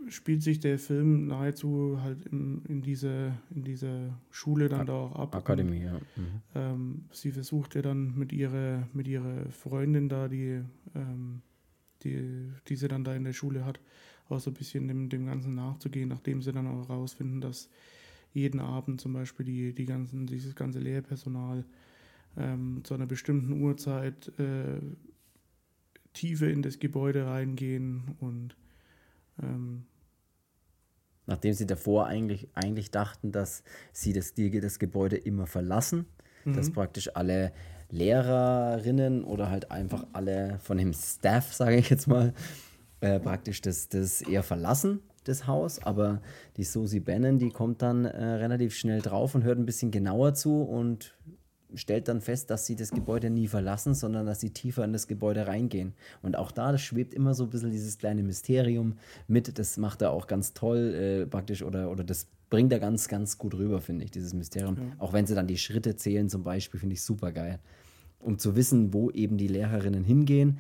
spielt sich der Film nahezu halt in, in, diese, in dieser Schule dann da auch ab. Akademie, ja. Mhm. Ähm, sie versucht ja dann mit ihrer, mit ihrer Freundin da, die, ähm, die, die sie dann da in der Schule hat, auch so ein bisschen dem, dem Ganzen nachzugehen, nachdem sie dann auch herausfinden, dass jeden Abend zum Beispiel die, die ganzen, dieses ganze Lehrpersonal ähm, zu einer bestimmten Uhrzeit äh, tiefer in das Gebäude reingehen und ähm, Nachdem sie davor eigentlich, eigentlich dachten, dass sie das, die, das Gebäude immer verlassen, mhm. dass praktisch alle Lehrerinnen oder halt einfach alle von dem Staff, sage ich jetzt mal, äh, praktisch das, das eher verlassen das Haus, aber die Susie Bannon, die kommt dann äh, relativ schnell drauf und hört ein bisschen genauer zu und stellt dann fest, dass sie das Gebäude nie verlassen, sondern dass sie tiefer in das Gebäude reingehen. Und auch da, das schwebt immer so ein bisschen dieses kleine Mysterium mit. Das macht er auch ganz toll äh, praktisch oder, oder das bringt er ganz, ganz gut rüber, finde ich, dieses Mysterium. Ja. Auch wenn sie dann die Schritte zählen zum Beispiel, finde ich super geil. Um zu wissen, wo eben die Lehrerinnen hingehen,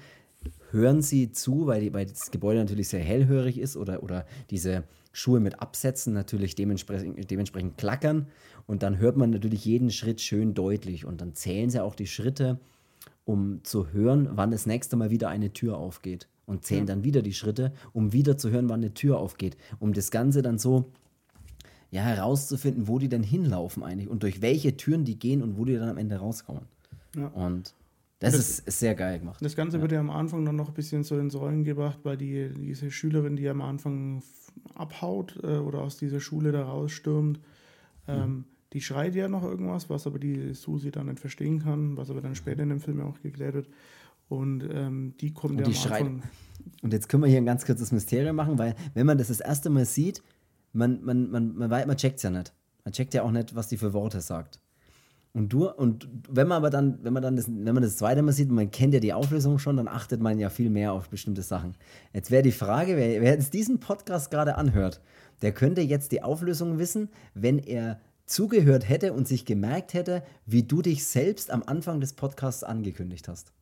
hören sie zu, weil, die, weil das Gebäude natürlich sehr hellhörig ist oder, oder diese Schuhe mit Absätzen natürlich dementsprechend, dementsprechend klackern. Und dann hört man natürlich jeden Schritt schön deutlich. Und dann zählen sie auch die Schritte, um zu hören, wann das nächste Mal wieder eine Tür aufgeht. Und zählen ja. dann wieder die Schritte, um wieder zu hören, wann eine Tür aufgeht. Um das Ganze dann so ja, herauszufinden, wo die denn hinlaufen eigentlich und durch welche Türen die gehen und wo die dann am Ende rauskommen. Ja. Und das, das, ist sehr geil gemacht. Das Ganze ja. wird ja am Anfang dann noch ein bisschen so ins Rollen gebracht, weil die, diese Schülerin, die am Anfang abhaut äh, oder aus dieser Schule da rausstürmt, ähm, mhm. die schreit ja noch irgendwas, was aber die Susi dann nicht verstehen kann, was aber dann später in dem Film ja auch geklärt wird. Und ähm, die kommt und ja am Anfang. Und jetzt können wir hier ein ganz kurzes Mysterium machen, weil wenn man das das erste Mal sieht, man, man, man, man, man checkt es ja nicht. Man checkt ja auch nicht, was die für Worte sagt. Und du, und wenn man aber dann, wenn man dann das, wenn man das zweite Mal sieht, man kennt ja die Auflösung schon, dann achtet man ja viel mehr auf bestimmte Sachen. Jetzt wäre die Frage, wer, wer jetzt diesen Podcast gerade anhört, der könnte jetzt die Auflösung wissen, wenn er zugehört hätte und sich gemerkt hätte, wie du dich selbst am Anfang des Podcasts angekündigt hast.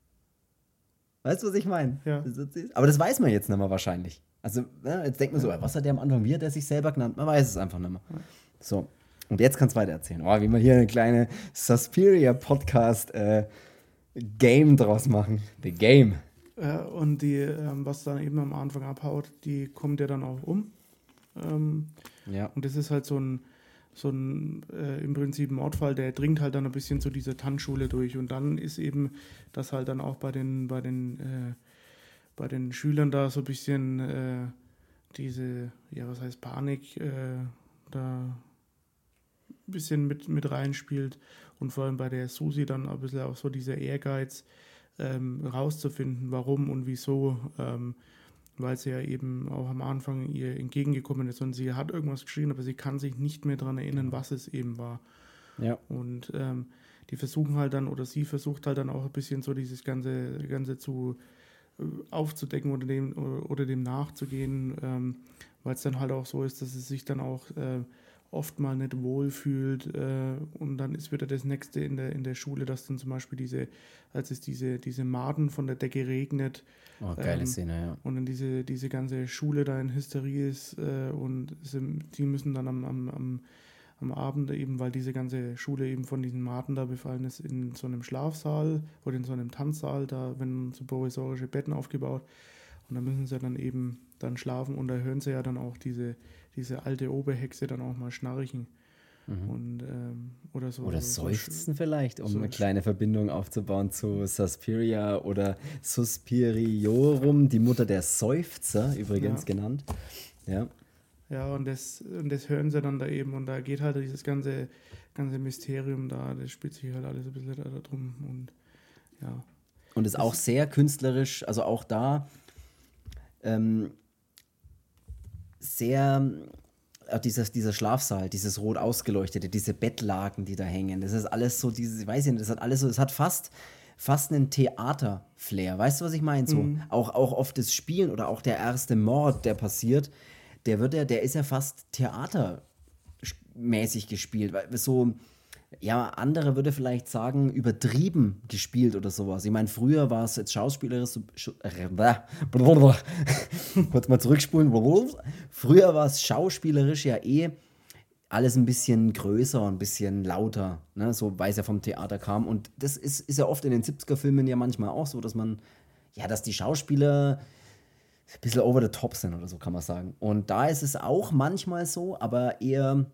Weißt du, was ich meine? Ja. Aber das weiß man jetzt nicht mehr wahrscheinlich. Also, jetzt denkt man so, was hat der am Anfang, wie hat er sich selber genannt? Man weiß es einfach nicht mehr. So. Und jetzt kannst du weiter erzählen. Oh, wie wir hier eine kleine Suspiria Podcast äh, Game draus machen. The Game. Ja, und die, ähm, was dann eben am Anfang abhaut, die kommt ja dann auch um. Ähm, ja. Und das ist halt so ein, so ein äh, im Prinzip Mordfall, der dringt halt dann ein bisschen zu dieser Tanzschule durch. Und dann ist eben das halt dann auch bei den, bei den, äh, bei den Schülern da so ein bisschen äh, diese, ja, was heißt Panik, äh, da ein bisschen mit, mit reinspielt und vor allem bei der Susi dann ein bisschen auch so dieser Ehrgeiz ähm, rauszufinden, warum und wieso, ähm, weil sie ja eben auch am Anfang ihr entgegengekommen ist und sie hat irgendwas geschrieben, aber sie kann sich nicht mehr daran erinnern, was es eben war. Ja. Und ähm, die versuchen halt dann, oder sie versucht halt dann auch ein bisschen so dieses Ganze, Ganze zu aufzudecken oder dem, oder dem nachzugehen, ähm, weil es dann halt auch so ist, dass es sich dann auch äh, oft mal nicht wohlfühlt äh, und dann ist wieder das nächste in der, in der Schule, dass dann zum Beispiel diese, als es diese, diese Maden von der Decke regnet. Oh, geile ähm, Szene, ja. Und dann diese, diese ganze Schule da in Hysterie ist äh, und sind, die müssen dann am, am, am, am Abend eben, weil diese ganze Schule eben von diesen Maden da befallen ist, in so einem Schlafsaal oder in so einem Tanzsaal, da werden so provisorische Betten aufgebaut und da müssen sie dann eben dann schlafen und da hören sie ja dann auch diese diese alte Oberhexe dann auch mal schnarchen. Mhm. Und, ähm, oder so. Oder seufzen so vielleicht, um so eine kleine Verbindung aufzubauen zu Suspiria oder Suspiriorum, die Mutter der Seufzer übrigens ja. genannt. Ja. Ja, und das, und das hören sie dann da eben und da geht halt dieses ganze, ganze Mysterium da, das spielt sich halt alles ein bisschen da, da drum und ja. Und ist auch sehr künstlerisch, also auch da ähm, sehr, äh, dieser, dieser Schlafsaal, dieses rot ausgeleuchtete, diese Bettlaken, die da hängen, das ist alles so, dieses, ich weiß nicht, das hat alles so, es hat fast, fast einen Theater-Flair. Weißt du, was ich meine? So, mhm. auch, auch oft das Spielen oder auch der erste Mord, der passiert, der wird ja, der ist ja fast theatermäßig gespielt. Weil so, ja, andere würde vielleicht sagen, übertrieben gespielt oder sowas. Ich meine, früher war es jetzt schauspielerisch, kurz mal zurückspulen, früher war es schauspielerisch ja eh alles ein bisschen größer, ein bisschen lauter, ne? so weil es ja vom Theater kam. Und das ist, ist ja oft in den 70er-Filmen ja manchmal auch so, dass man, ja, dass die Schauspieler ein bisschen over the top sind oder so, kann man sagen. Und da ist es auch manchmal so, aber eher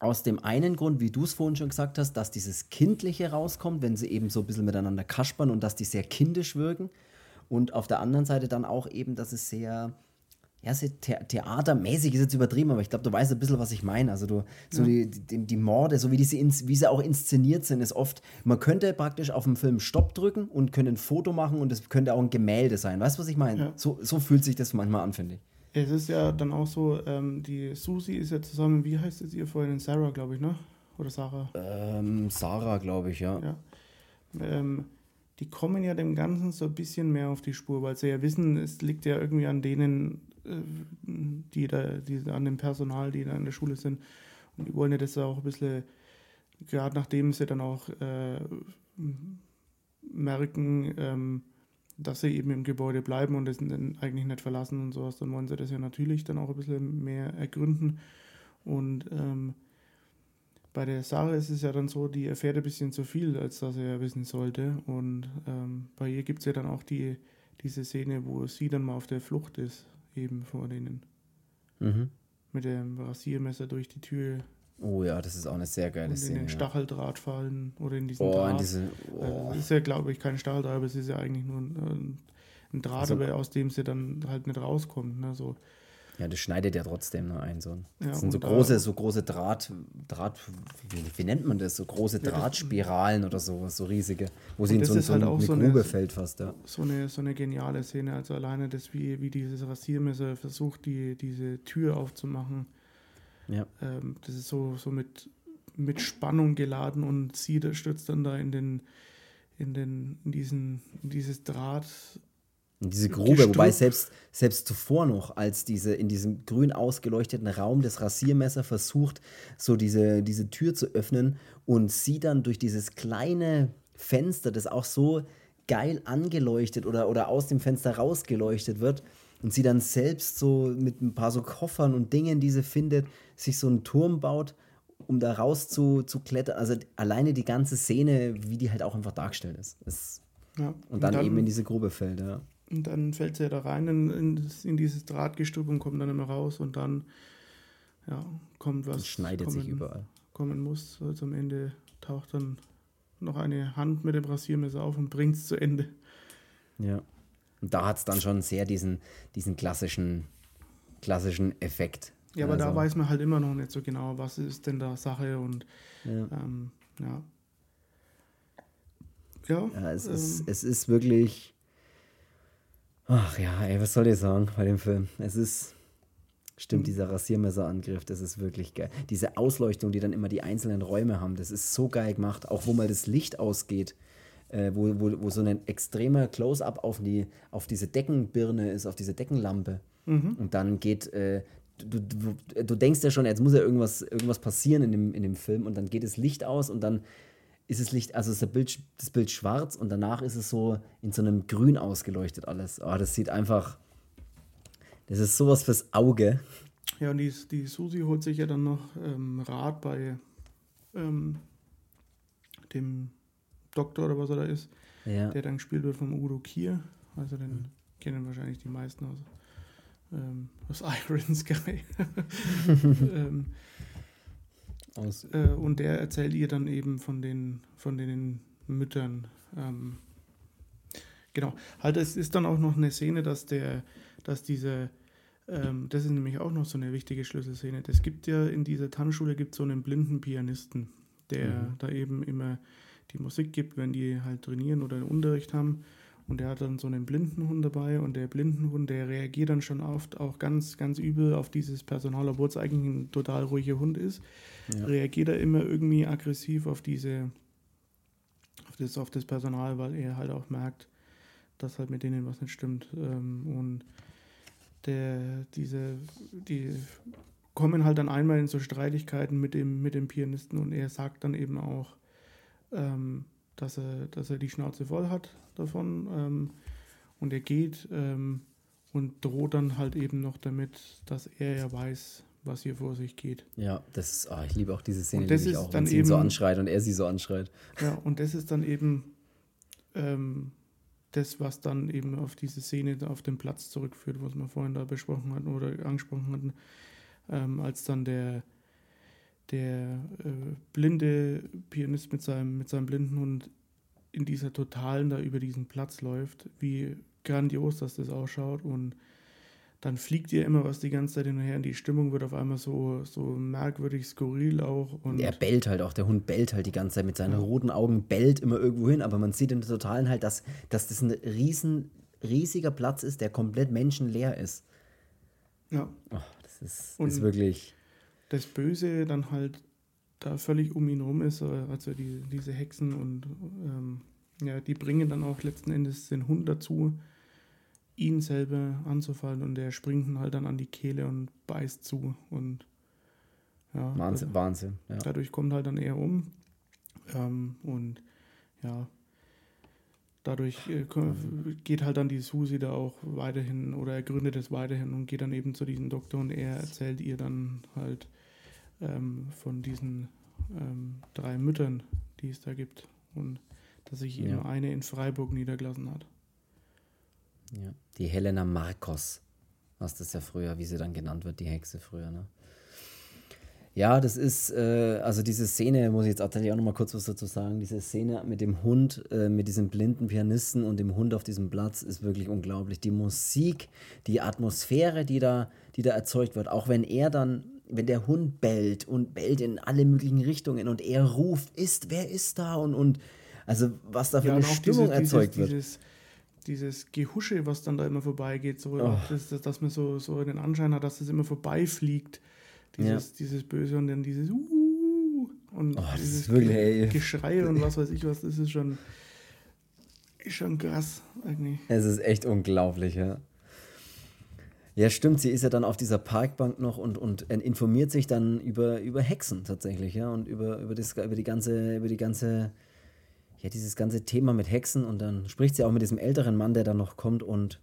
aus dem einen Grund, wie du es vorhin schon gesagt hast, dass dieses Kindliche rauskommt, wenn sie eben so ein bisschen miteinander kaspern und dass die sehr kindisch wirken. Und auf der anderen Seite dann auch eben, dass es sehr, ja, sehr The theatermäßig ist jetzt übertrieben, aber ich glaube, du weißt ein bisschen, was ich meine. Also du, so ja. die, die, die, Morde, so wie, diese, wie sie auch inszeniert sind, ist oft, man könnte praktisch auf dem Film Stopp drücken und könnte ein Foto machen und es könnte auch ein Gemälde sein. Weißt du, was ich meine? Ja. So, so fühlt sich das manchmal an, finde ich. Es ist ja dann auch so, ähm, die Susi ist ja zusammen, wie heißt es ihr vorhin? Sarah, glaube ich, ne? Oder Sarah? Ähm, Sarah, glaube ich, ja. ja. Ähm, die kommen ja dem Ganzen so ein bisschen mehr auf die Spur, weil sie ja wissen, es liegt ja irgendwie an denen, äh, die da, die, an dem Personal, die da in der Schule sind. Und die wollen ja das auch ein bisschen, gerade nachdem sie dann auch äh, merken, ähm, dass sie eben im Gebäude bleiben und es eigentlich nicht verlassen und sowas, dann wollen sie das ja natürlich dann auch ein bisschen mehr ergründen. Und ähm, bei der Sarah ist es ja dann so, die erfährt ein bisschen zu viel, als dass er ja wissen sollte. Und ähm, bei ihr gibt es ja dann auch die, diese Szene, wo sie dann mal auf der Flucht ist, eben vor denen. Mhm. Mit dem Rasiermesser durch die Tür Oh ja, das ist auch eine sehr geile Szene. In den Stacheldraht ja. fallen oder in diesen oh, Draht. In diese, oh. das ist ja, glaube ich, kein Stacheldraht, aber es ist ja eigentlich nur ein, ein Draht, also, aber aus dem sie dann halt nicht rauskommt. Ne? So. Ja, das schneidet ja trotzdem nur ein. So. Das ja, sind so große, so große Draht, Draht wie, wie, nennt man das? So große ja, Drahtspiralen oder so, so riesige, wo sie in so, so halt eine, so Grube eine, fällt fast. Ja. So, eine, so eine geniale Szene. Also alleine das, wie, wie dieses Rasiermesser versucht, die, diese Tür aufzumachen ja. Ähm, das ist so, so mit, mit Spannung geladen und sie stürzt dann da in den, in den, in diesen, in dieses Draht. In diese Grube, Gestrüpp. wobei selbst, selbst zuvor noch, als diese in diesem grün ausgeleuchteten Raum das Rasiermesser versucht, so diese, diese Tür zu öffnen und sie dann durch dieses kleine Fenster, das auch so geil angeleuchtet oder, oder aus dem Fenster rausgeleuchtet wird, und sie dann selbst so mit ein paar so Koffern und Dingen, die sie findet, sich so einen Turm baut, um da raus zu, zu klettern. Also alleine die ganze Szene, wie die halt auch einfach dargestellt ist. ist ja. und, und dann, dann, eben in diese Grube fällt, ja. Und dann fällt sie da rein in, in, in dieses Drahtgestrüpp und kommt dann immer raus und dann ja, kommt was. Und schneidet kommen, sich überall. Kommen muss. Also am Ende taucht dann noch eine Hand mit dem Rasiermesser auf und bringt es zu Ende. Ja. Und da hat es dann schon sehr diesen, diesen klassischen, klassischen Effekt. Ja, aber also, da weiß man halt immer noch nicht so genau, was ist denn da Sache und ja. Ähm, ja. Ja, ja es, ähm, ist, es ist wirklich. Ach ja, ey, was soll ich sagen bei dem Film? Es ist. Stimmt, mhm. dieser Rasiermesserangriff, das ist wirklich geil. Diese Ausleuchtung, die dann immer die einzelnen Räume haben, das ist so geil gemacht. Auch wo mal das Licht ausgeht äh, wo, wo, wo so ein extremer Close-up auf, die, auf diese Deckenbirne ist, auf diese Deckenlampe. Mhm. Und dann geht, äh, du, du, du denkst ja schon, jetzt muss ja irgendwas, irgendwas passieren in dem, in dem Film und dann geht das Licht aus und dann ist das Licht, also ist das Bild, das Bild schwarz und danach ist es so in so einem Grün ausgeleuchtet alles. Oh, das sieht einfach, das ist sowas fürs Auge. Ja, und die, die Susi holt sich ja dann noch ähm, Rat bei ähm, dem Doktor oder was er da ist, Ja. der dann gespielt wird vom Udo Kier. Also den kennen wahrscheinlich die meisten aus, ähm, aus Iron Sky. ähm, Aus, äh, und der erzählt ihr dann eben von den, von den Müttern. Ähm, genau. Halt, es ist dann auch noch eine Szene, dass der, dass diese, ähm, das ist nämlich auch noch so eine wichtige Schlüsselszene. Es gibt ja in dieser Tanzschule gibt so einen blinden Pianisten, der Mhm. da eben immer die Musik gibt, wenn die halt trainieren oder einen Unterricht haben. Und der hat dann so einen Blindenhund dabei und der Blindenhund, der reagiert dann schon oft auch ganz, ganz übel auf dieses Personal, obwohl es eigentlich ein total ruhiger Hund ist ja. reagiert er immer irgendwie aggressiv auf diese, auf das, auf das Personal, weil er halt auch merkt, dass halt mit denen was nicht stimmt. Ähm, und der, diese, die kommen halt dann einmal in so Streitigkeiten mit dem, mit dem Pianisten und er sagt dann eben auch, ähm, dass er, dass er die Schnauze voll hat davon ähm, und er geht ähm, und droht dann halt eben noch damit, dass er ja weiß, was hier vor sich geht. ja, das ist, ah, ich liebe auch diese Szene, Und das liebe ich ist auch, dann ihn so eben- anschreit und er sie so anschreit. Ja, und das ist dann eben ähm, das, was dann eben auf diese Szene auf dem Platz zurückführt, was wir vorhin da besprochen hatten oder angesprochen hatten, ähm, als dann der, der äh, blinde Pianist mit seinem, mit seinem blinden Hund in dieser Totalen da über diesen Platz läuft, wie grandios dass das ausschaut. Und dann fliegt ihr immer was die ganze Zeit hin und her und die Stimmung wird auf einmal so, so merkwürdig skurril auch und er bellt halt auch, der Hund bellt halt die ganze Zeit mit seinen roten Augen, bellt immer irgendwo hin, aber man sieht in der Totalen halt, dass, dass das ein riesen, riesiger Platz ist, der komplett menschenleer ist. ja, Oh, das ist, Und- ist wirklich, das Böse dann halt da völlig um ihn rum ist, also die, diese Hexen und ähm, ja, die bringen dann auch letzten Endes den Hund dazu, ihn selber anzufallen und der springt ihn halt dann an die Kehle und beißt zu und ja, Wahnsinn, Wahnsinn. Ja. dadurch kommt halt dann er um ähm, und ja, dadurch äh, geht halt dann die Susi da auch weiterhin oder er gründet es weiterhin und geht dann eben zu diesem Doktor und er erzählt ihr dann halt ähm, von diesen ähm, drei Müttern, die es da gibt und dass sich eben Ja. eine in Freiburg niedergelassen hat. Ja. Die Helena Marcos, was das ja früher, wie sie dann genannt wird, die Hexe früher, ne? Ja, das ist, äh, also diese Szene, muss ich jetzt tatsächlich auch noch mal kurz was dazu sagen, diese Szene mit dem Hund, äh, mit diesem blinden Pianisten und dem Hund auf diesem Platz ist wirklich unglaublich. Die Musik, die Atmosphäre, die da, die da erzeugt wird, auch wenn er dann, wenn der Hund bellt und bellt in alle möglichen Richtungen und er ruft, ist, wer ist da? Und, und also was da für Ja, eine Stimmung dieses, erzeugt dieses, wird. Dieses, dieses Gehusche, was dann da immer vorbeigeht, so, Oh. dass, dass, man so, so den Anschein hat, dass es immer vorbeifliegt. Dieses, dieses Böse und dann dieses uh, und Oh, das dieses ist wirklich. Geschrei und was weiß ich was, das ist schon, ist schon krass eigentlich. Es ist echt unglaublich, ja. Ja, stimmt, sie ist ja dann auf dieser Parkbank noch und, und informiert sich dann über, über Hexen tatsächlich, ja, und über, über, das, über die ganze, über die ganze, ja, dieses ganze Thema mit Hexen und dann spricht sie auch mit diesem älteren Mann, der dann noch kommt und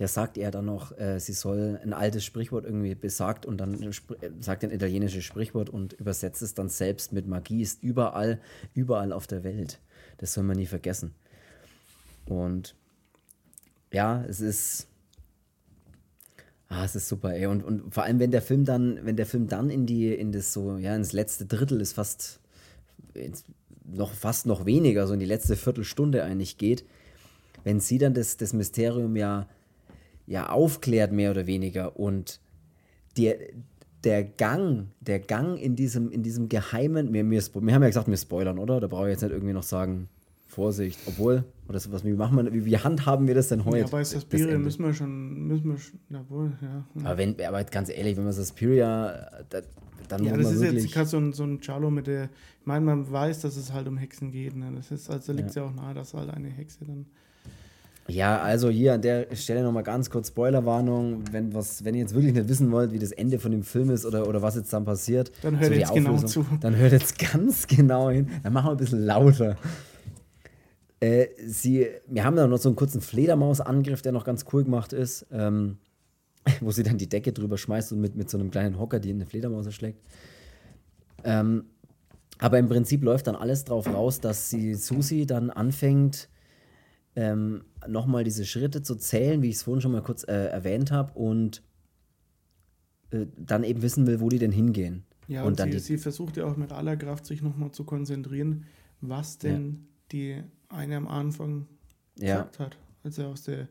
der sagt ihr dann noch, äh, sie soll ein altes Sprichwort irgendwie besagt und dann spr- äh, sagt ein italienisches Sprichwort und übersetzt es dann selbst mit Magie ist überall, überall auf der Welt. Das soll man nie vergessen. Und ja, es ist. Ah, es ist super, ey. Und, und vor allem, wenn der Film dann, wenn der Film dann in die, in das so, ja, ins letzte Drittel ist fast ins, noch fast noch weniger, so in die letzte Viertelstunde eigentlich geht, wenn sie dann das, das Mysterium ja, ja aufklärt, mehr oder weniger, und der, der Gang, der Gang in diesem, in diesem geheimen, wir, wir, wir haben ja gesagt, wir spoilern, oder? Da brauche ich jetzt nicht irgendwie noch sagen, Vorsicht, obwohl, oder so was, wie machen wir, wie, handhaben wir das denn heute? Ja, bei das Suspiria Ende? müssen wir schon, müssen wir schon, jawohl, ja. Aber, wenn, aber ganz ehrlich, wenn man Suspiria, da, dann Ja, muss das ist wirklich. jetzt gerade so ein, so ein Charlo mit der. Ich meine, man weiß, dass es halt um Hexen geht. Ne? Das ist, also liegt es ja. auch nahe, dass halt eine Hexe dann. Ja, also hier an der Stelle nochmal ganz kurz Spoilerwarnung. Wenn, was, wenn ihr jetzt wirklich nicht wissen wollt, wie das Ende von dem Film ist oder, oder was jetzt dann passiert, Dann hört die jetzt genau zu. Dann hört jetzt ganz genau hin. Dann machen wir ein bisschen lauter. Äh, sie, wir haben da noch so einen kurzen Fledermausangriff, der noch ganz cool gemacht ist, ähm, wo sie dann die Decke drüber schmeißt und mit, mit so einem kleinen Hocker, die in eine Fledermaus erschlägt. Ähm, aber im Prinzip läuft dann alles drauf raus, dass sie Susi dann anfängt, ähm, nochmal diese Schritte zu zählen, wie ich es vorhin schon mal kurz äh, erwähnt habe, und äh, dann eben wissen will, wo die denn hingehen. Ja, und, und, sie, sie versucht ja auch mit aller Kraft, sich nochmal zu konzentrieren, was denn die eine am Anfang ja, gesagt hat, als er aus der,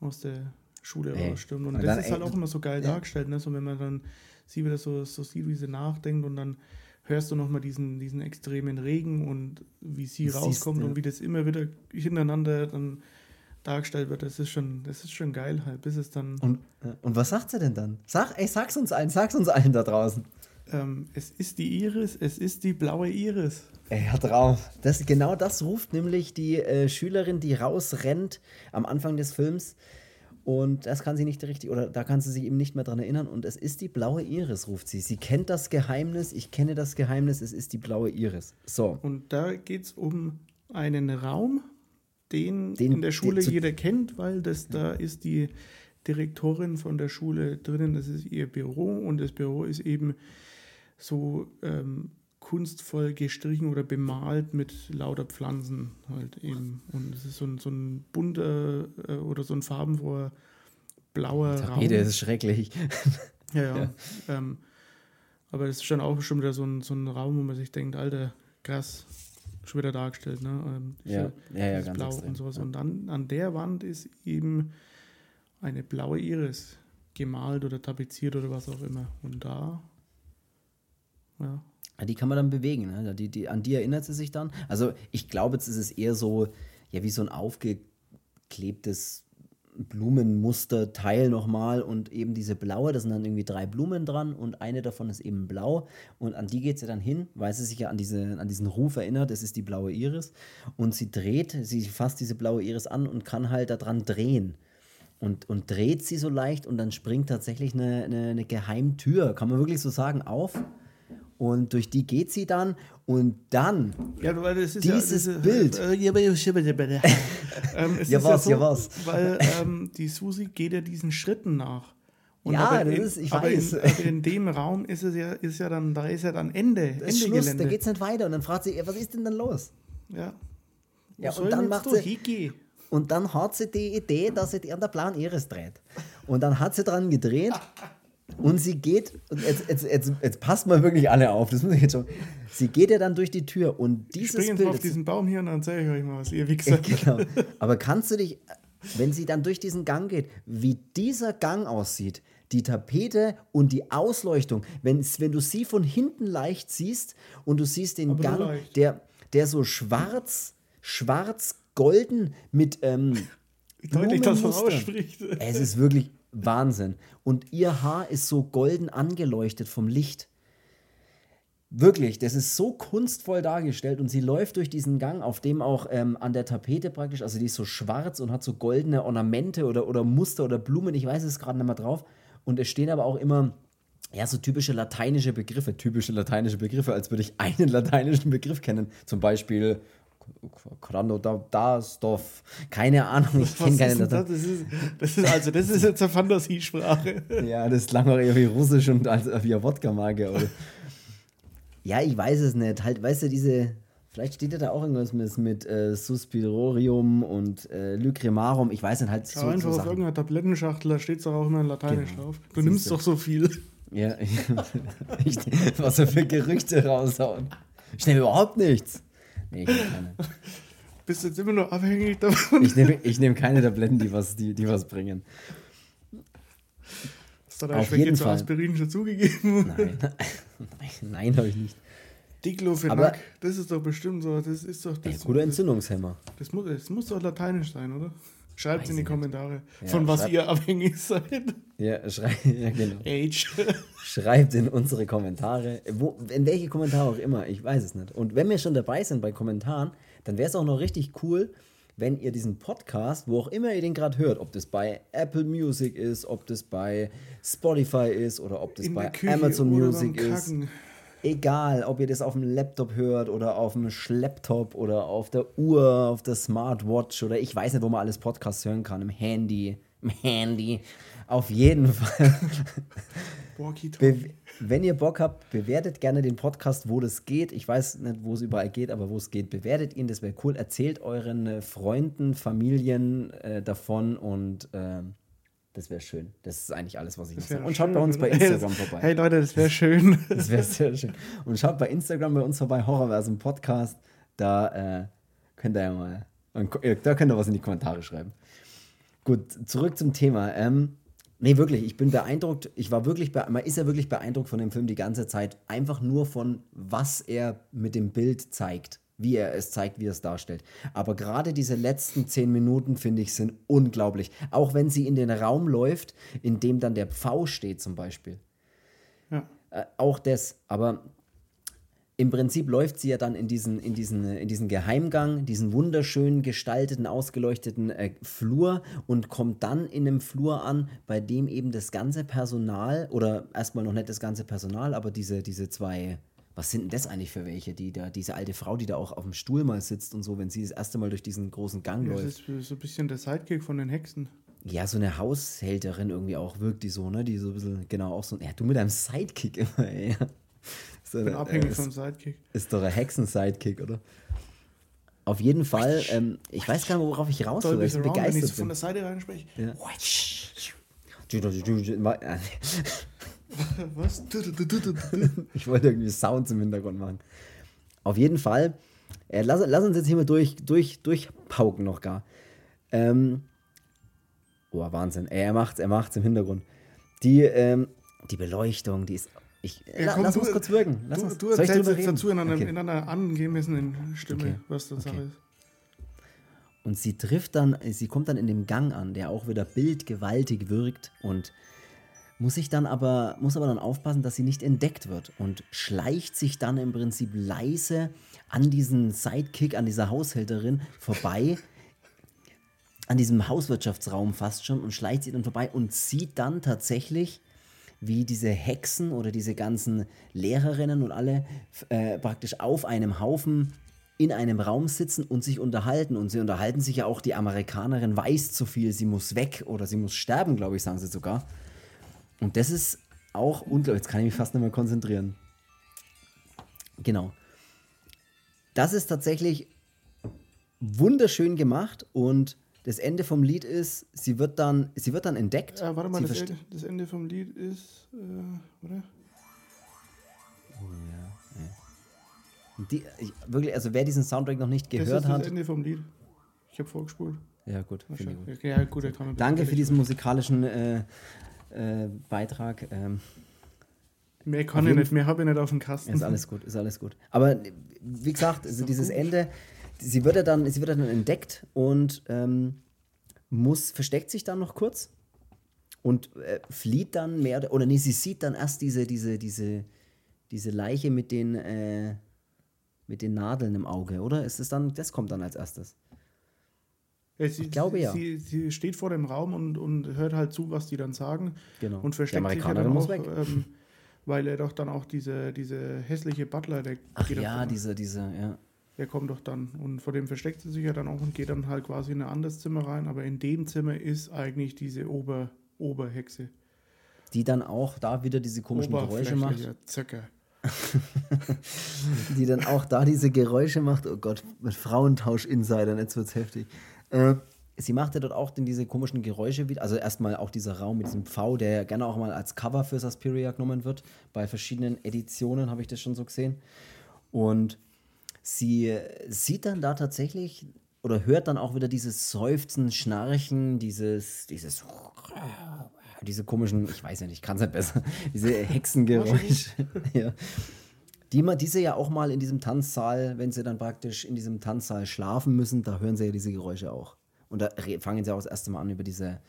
aus der Schule Ey. rausstürmt. Und, Und das ist halt auch immer so geil ja. dargestellt, ne? so wenn man dann sie wieder so, so sieht, wie sie nachdenkt und dann hörst du nochmal diesen, diesen extremen Regen und wie sie Siehst, rauskommt ja. und wie das immer wieder hintereinander dann dargestellt wird, das ist schon, das ist schon geil halt, bis es dann, und, äh, und was sagt sie denn dann? Sag, ey, sag's uns allen, sag's uns allen da draußen. ähm, es ist die Iris, es ist die blaue Iris. Hör drauf. Das, genau das ruft nämlich die äh, Schülerin, die rausrennt am Anfang des Films. Und das kann sie nicht richtig, oder da kann sie sich eben nicht mehr dran erinnern. Und es ist die blaue Iris, ruft sie. Sie kennt das Geheimnis, ich kenne das Geheimnis, es ist die blaue Iris. So. Und da geht es um einen Raum, den, Den- in der Schule den jeder kennt, weil das da ist die Direktorin von der Schule drinnen, das ist ihr Büro und das Büro ist eben so ähm, kunstvoll gestrichen oder bemalt mit lauter Pflanzen halt eben. Und es ist so ein, so ein bunter äh, oder so ein farbenfroher blauer Raum. Tapete ist schrecklich. Ja, ja. Ja. Ähm, aber das ist schon auch schon wieder so ein, so ein Raum, wo man sich denkt, Alter, krass, schon wieder dargestellt, ne? Ähm, Ja, ja, ja, ganz Blau extrem, und sowas. ja. Und dann an der Wand ist eben eine blaue Iris gemalt oder tapeziert oder was auch immer. Und da, ja, Ja, Die kann man dann bewegen. Ne? Die, die, an die erinnert sie sich dann. Also ich glaube, jetzt ist es eher so, ja, wie so ein aufgeklebtes Blumenmusterteil nochmal und eben diese blaue, da sind dann irgendwie drei Blumen dran und eine davon ist eben blau und an die geht sie dann hin, weil sie sich ja an, diese, an diesen Ruf erinnert, es ist die blaue Iris und sie dreht, sie fasst diese blaue Iris an und kann halt daran drehen und, und dreht sie so leicht und dann springt tatsächlich eine, eine, eine Geheimtür, kann man wirklich so sagen, auf und durch die geht sie dann und dann, Ja, weil das ist Dieses ja, Bild. Äh, ja, ähm, es Ja, ist was, ja, so, ja, was. Weil ähm, die Susi geht ja diesen Schritten nach. Ja, aber das in, ist- ich aber weiß. In, aber in dem Raum ist es ja, ist ja dann, da ist ja dann Ende, das ist Ende Schluss, da Gelände. geht's nicht weiter und dann fragt sie, was ist denn dann los? Ja. Wo Ja, und dann macht da sie- hingehen? Und dann hat sie die Idee, dass sie an der blauen Iris dreht. Und dann hat sie dran gedreht und sie geht, und jetzt, jetzt, jetzt, jetzt passt mal wirklich alle auf, das muss ich jetzt schon. Sie geht ja dann durch die Tür und dieses springe jetzt Bild. auf diesen Baum hier und dann zeige ich euch mal was, ihr Wichser. genau. Aber kannst du dich, wenn sie dann durch diesen Gang geht, wie dieser Gang aussieht, die Tapete und die Ausleuchtung, wenn, wenn du sie von hinten leicht siehst und du siehst den Aber Gang, der, der so schwarz, schwarz-golden mit ähm, Deutlich, dass man ausspricht. Es ist wirklich Wahnsinn. Und ihr Haar ist so golden angeleuchtet vom Licht. Wirklich, das ist so kunstvoll dargestellt und sie läuft durch diesen Gang, auf dem auch ähm, an der Tapete praktisch, also die ist so schwarz und hat so goldene Ornamente oder, oder Muster oder Blumen, ich weiß es gerade nicht mehr drauf. Und es stehen aber auch immer, ja, so typische lateinische Begriffe, typische lateinische Begriffe, als würde ich einen lateinischen Begriff kennen. Zum Beispiel Crando da, das, Stoff. Keine Ahnung, ich kenne keine das? Das ist, das ist also, das ist jetzt eine Fantasiesprache. Ja, das klang auch eher wie Russisch und als wie eine Wodka-Marke. ja, ich weiß es nicht. Halt, weißt du, diese. Vielleicht steht ja da auch irgendwas mit, mit äh, Suspirorium und äh, Lycrimarum. Ich weiß nicht, halt Schau so, einfach so auf Sachen. irgendeiner Tablettenschachtel, da steht es auch immer in Lateinisch Genau. drauf. Du Siehst nimmst du. doch so viel. Ja, ich, was er für Gerüchte raushauen. Ich nehme überhaupt nichts. Nee, ich nehme keine. Bist jetzt immer nur abhängig davon. Ich nehme, ich nehme keine Tabletten, die was, die, die was bringen. Hast du deinem Auf Schwäche jeden zu Fall. Aspirin schon zugegeben? Nein. Nein, habe ich nicht. Diclofenac, das ist doch bestimmt so. Das ist doch Ey, das. guter Entzündungshemmer. das, muss, das muss doch lateinisch sein, oder? Schreibt in die. Kommentare, Ja, von was ihr abhängig seid. Ja, schrei ja genau. Age. Schreibt in unsere Kommentare, wo, in welche Kommentare auch immer, ich weiß es nicht. Und wenn wir schon dabei sind bei Kommentaren, dann wäre es auch noch richtig cool, wenn ihr diesen Podcast, wo auch immer ihr den gerade hört, ob das bei Apple Music ist, ob das bei Spotify ist oder ob das In bei Amazon Music ist. Kacken. Egal, ob ihr das auf dem Laptop hört oder auf dem Schlepptop oder auf der Uhr, auf der Smartwatch oder ich weiß nicht, wo man alles Podcasts hören kann, im Handy, im Handy. Auf jeden Fall. Wenn ihr Bock habt, bewertet gerne den Podcast, wo das geht. Ich weiß nicht, wo es überall geht, aber wo es geht, bewertet ihn. Das wäre cool. Erzählt euren äh, Freunden, Familien äh, davon und ähm, das wäre schön. Das ist eigentlich alles, was ich noch sage. Und schaut bei uns bei? Instagram vorbei. Hey Leute, das wäre schön. Das wäre sehr schön. Und schaut bei Instagram bei uns vorbei, Horrorversum Podcast. Da äh, könnt ihr ja mal, da könnt ihr was in die Kommentare schreiben. Gut, zurück zum Thema. Ähm, nee, wirklich, ich bin beeindruckt. Ich war wirklich, man ist ja wirklich beeindruckt von dem Film die ganze Zeit. Einfach nur von, was er mit dem Bild zeigt. Wie er es zeigt, wie er es darstellt. Aber gerade diese letzten zehn Minuten, finde ich, sind unglaublich. Auch wenn sie in den Raum läuft, in dem dann der Pfau steht, zum Beispiel. Ja. Äh, auch das, aber im Prinzip läuft sie ja dann in diesen, in diesen, in diesen Geheimgang, diesen wunderschön gestalteten, ausgeleuchteten äh, Flur und kommt dann in einem Flur an, bei dem eben das ganze Personal, oder erstmal noch nicht das ganze Personal, aber diese, diese zwei, was sind denn das eigentlich für welche, die da, diese alte Frau, die da auch auf dem Stuhl mal sitzt und so, wenn sie das erste Mal durch diesen großen Gang Das läuft. ist so ein bisschen der Sidekick von den Hexen. Ja, so eine Haushälterin irgendwie auch, wirkt die so, ne? Die so ein bisschen, genau, auch so, ja, du mit deinem Sidekick immer, ey. So, Ich bin äh, abhängig ist- vom Sidekick. Ist doch ein Hexen-Sidekick, oder? Auf jeden Fall, ähm, ich weiß gar nicht, worauf ich raus will, weil ich so Surround, wenn ich begeistert so von der Seite reinspreche. Ja. Was? Ich wollte irgendwie Sounds im Hintergrund machen. Auf jeden Fall, äh, lass, lass uns jetzt hier mal durch, durch, durchpauken noch gar. Ähm, oh, Wahnsinn. Ey, er macht's, er macht's im Hintergrund. Die, ähm, die Beleuchtung, die ist. Ich, Ja, la, komm, lass du- uns kurz wirken. Lass Du, uns, du erzählst jetzt dazu in einer, Okay. in einer angemessenen Stimme, Okay. was das Okay. Ist. Und sie trifft dann, sie kommt dann in dem Gang an, der auch wieder bildgewaltig wirkt und muss sich dann aber, muss aber dann aufpassen, dass sie nicht entdeckt wird und schleicht sich dann im Prinzip leise an diesen Sidekick, an dieser Haushälterin vorbei, an diesem Hauswirtschaftsraum fast schon und schleicht sie dann vorbei und sieht dann tatsächlich, wie diese Hexen oder diese ganzen Lehrerinnen und alle äh, praktisch auf einem Haufen in einem Raum sitzen und sich unterhalten. Und sie unterhalten sich ja auch, die Amerikanerin weiß zu viel, sie muss weg oder sie muss sterben, glaube ich, sagen sie sogar. Und das ist auch unglaublich. Jetzt kann ich mich fast nicht mehr konzentrieren. Genau. Das ist tatsächlich wunderschön gemacht und das Ende vom Lied ist, sie wird dann, sie wird dann entdeckt. Äh, warte mal, das Ende, das Ende vom Lied ist, äh, oder? Die, ich, wirklich, also wer diesen Soundtrack noch nicht Das gehört ist das hat, Ende vom Lied. Ich habe vorgespult. ja gut, ich gut. Ja, gut, Danke für diesen musikalischen äh, äh, Beitrag. Ähm, Mehr kann ich nicht, mehr habe ich nicht auf dem Kasten. ist alles gut, ist alles gut. Aber wie gesagt, also dieses gut. Ende, sie wird ja dann, sie wird ja dann entdeckt und ähm, muss, versteckt sich dann noch kurz und äh, flieht dann mehr oder, oder nee, sie sieht dann erst diese, diese, diese, diese Leiche mit den, äh, mit den Nadeln im Auge, oder? Ist es dann, das kommt dann als erstes. Ja, sie, Ich glaube, ja. Sie, sie steht vor dem Raum und, und hört halt zu, was die dann sagen. Genau. Und versteckt sich ja dann auch, weg. ähm, weil er doch dann auch diese, diese hässliche Butler, der Ach geht ja, dann- diese, diese, ja. Der kommt doch dann. Und vor dem versteckt sie sich ja dann auch und geht dann halt quasi in ein anderes Zimmer rein. Aber in dem Zimmer ist eigentlich diese Ober, Oberhexe. Die dann auch da wieder diese komischen Geräusche macht. Oberflächlicher Zöcker. die dann auch da diese Geräusche macht. Oh Gott, mit Frauentausch-Insidern, jetzt wird's heftig. Äh, sie macht ja dort auch dann diese komischen Geräusche wieder. Also erstmal auch dieser Raum mit diesem Pfau, der ja gerne auch mal als Cover für Suspiria genommen wird. Bei verschiedenen Editionen habe ich das schon so gesehen. Und sie äh, sieht dann da tatsächlich oder hört dann auch wieder dieses Seufzen, Schnarchen, dieses, dieses diese komischen, ich weiß nicht, ich kann es nicht besser, diese Hexengeräusche. ja. Die, man, die sie ja auch mal in diesem Tanzsaal, wenn sie dann praktisch in diesem Tanzsaal schlafen müssen, da hören sie ja diese Geräusche auch. Und da fangen sie auch das erste Mal an, über diese,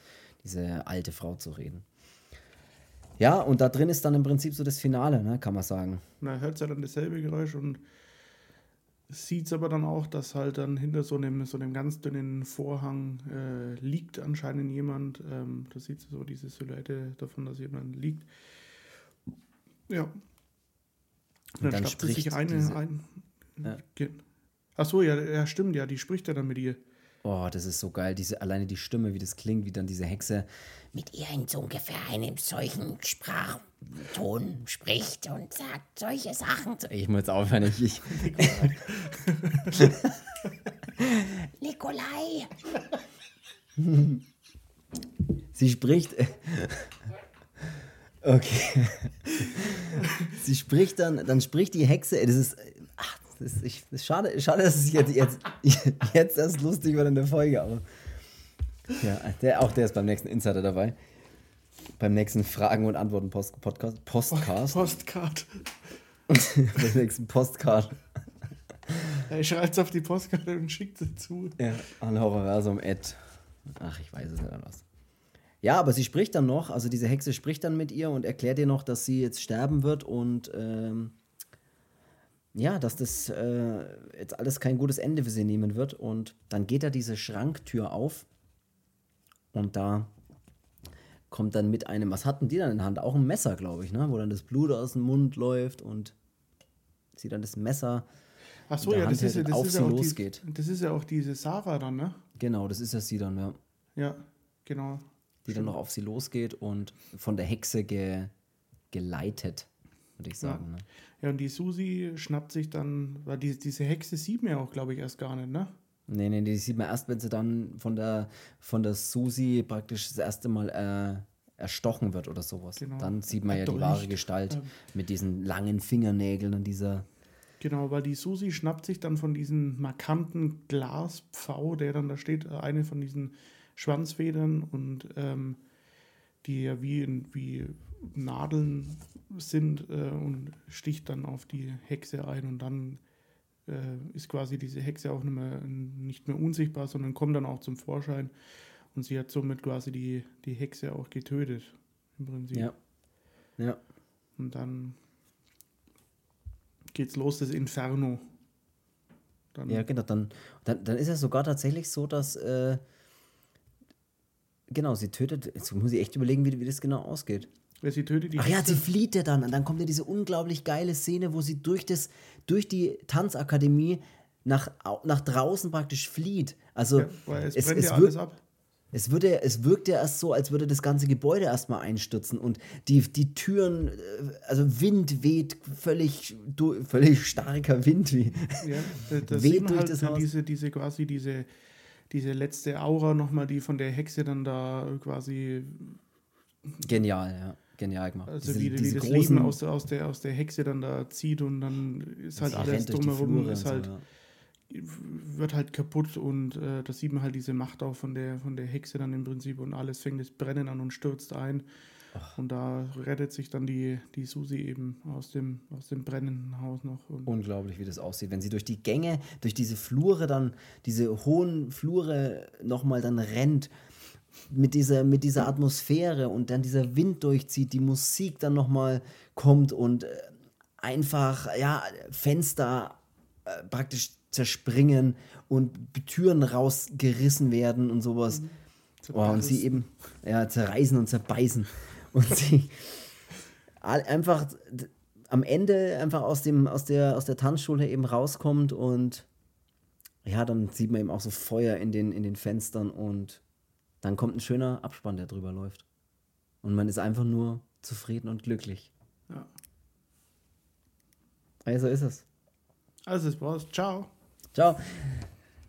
diese alte Frau zu reden. Ja, und da drin ist dann im Prinzip so das Finale, ne, kann man sagen. Er hört ja dann dasselbe Geräusch und sieht es aber dann auch, dass halt dann hinter so einem, so einem ganz dünnen Vorhang äh, liegt anscheinend jemand. Ähm, da sieht so diese Silhouette davon, dass jemand liegt. Ja. Und dann, dann sie sich spricht eine diese- ein. Ja. Ach so, ja, ja, stimmt, ja, die spricht ja dann mit ihr. Oh, das ist so geil. Diese, alleine die Stimme, wie das klingt, wie dann diese Hexe. mit ihr in so ungefähr einem solchen Sprachton spricht und sagt solche Sachen. Ich muss jetzt aufhören. Ich, ich, Nikolai, sie spricht. Okay. Sie spricht dann, dann spricht die Hexe. Das ist. Ach, das ist, ich, das ist schade, schade, dass es jetzt, jetzt, jetzt erst lustig wird in der Folge, aber. Ja, der, auch der ist beim nächsten Insider dabei. Beim nächsten Fragen und Antworten Post, Podcast, Postcast. Postcard. beim nächsten Postcard. Er schreibt es auf die Postkarte und schickt sie zu. Ja, an Horrorversum at. Ach, ich weiß es nicht was. Ja, aber sie spricht dann noch, also diese Hexe spricht dann mit ihr und erklärt ihr noch, dass sie jetzt sterben wird und ähm, ja, dass das äh, jetzt alles kein gutes Ende für sie nehmen wird. Und dann geht da diese Schranktür auf und da kommt dann mit einem, was hatten die dann in der Hand? Auch ein Messer, glaube ich, ne? Wo dann das Blut aus dem Mund läuft und sie dann das Messer. Ach so, ja, das ist ja, das und ist auf ja sie auch die, losgeht. das ist ja auch diese Sarah dann, ne? Genau, das ist ja sie dann, ja. Ja, genau. Die dann noch auf sie losgeht und von der Hexe ge geleitet, würde ich sagen. Ne? Ja, und die Susi schnappt sich dann, weil die, diese Hexe sieht man ja auch, glaube ich, erst gar nicht, ne? Nee, nee, die sieht man erst, wenn sie dann von der, von der Susi praktisch das erste Mal äh, erstochen wird oder sowas. Genau. Dann sieht man ja die Erdolcht. wahre Gestalt Ähm. mit diesen langen Fingernägeln und dieser. Genau, weil die Susi schnappt sich dann von diesem markanten Glaspfau, der dann da steht, eine von diesen Schwanzfedern und ähm, die ja wie, wie Nadeln sind äh, und sticht dann auf die Hexe ein und dann äh, ist quasi diese Hexe auch nicht mehr, nicht mehr unsichtbar, sondern kommt dann auch zum Vorschein und sie hat somit quasi die, die Hexe auch getötet im Prinzip. Ja. Ja. Und dann geht's los, das Inferno. Dann, Ja, genau. Dann, dann, dann ist es sogar tatsächlich so, dass. Äh, genau, sie tötet. Jetzt muss ich echt überlegen, wie, wie das genau ausgeht. Wer sie tötet, die Ach ja, sie flieht ja dann. Und dann kommt ja diese unglaublich geile Szene, wo sie durch, das, durch die Tanzakademie nach, nach draußen praktisch flieht. Also ja, es, es, brennt es, ja wirkt, alles ab. es, würde, es wirkt ja erst so, als würde das ganze Gebäude erstmal einstürzen. Und die, die Türen, äh, also Wind weht, völlig, du- völlig starker Wind. Wie. Ja, da, da Weht durch halt das Haus. diese, diese quasi diese, diese letzte Aura nochmal, die von der Hexe dann da quasi, Genial, ja. Genial gemacht. also diese, wie, wie diese das großen, Leben aus, der- aus, der, aus der Hexe dann da zieht und dann ist halt alles drumherum, ist halt, so, ja. wird halt kaputt und äh, da sieht man halt diese Macht auch von der, von der Hexe dann im Prinzip und alles fängt das Brennen an und stürzt ein. Und da rettet sich dann die, die Susi eben aus dem, aus dem brennenden Haus noch. Und Unglaublich, wie das aussieht. Wenn sie durch die Gänge, durch diese Flure dann, diese hohen Flure nochmal dann rennt, mit dieser, mit dieser Atmosphäre und dann dieser Wind durchzieht, die Musik dann nochmal kommt und äh, einfach, ja, Fenster äh, praktisch zerspringen und Türen rausgerissen werden und sowas. Oh, und sie eben ja, zerreißen und zerbeißen. Und sie einfach am Ende einfach aus, dem, aus, der, aus der Tanzschule eben rauskommt und ja, dann sieht man eben auch so Feuer in den, in den Fenstern und dann kommt ein schöner Abspann, der drüber läuft. Und man ist einfach nur zufrieden und glücklich. Ja. Also ist es. Also, das war's. Ciao. Ciao.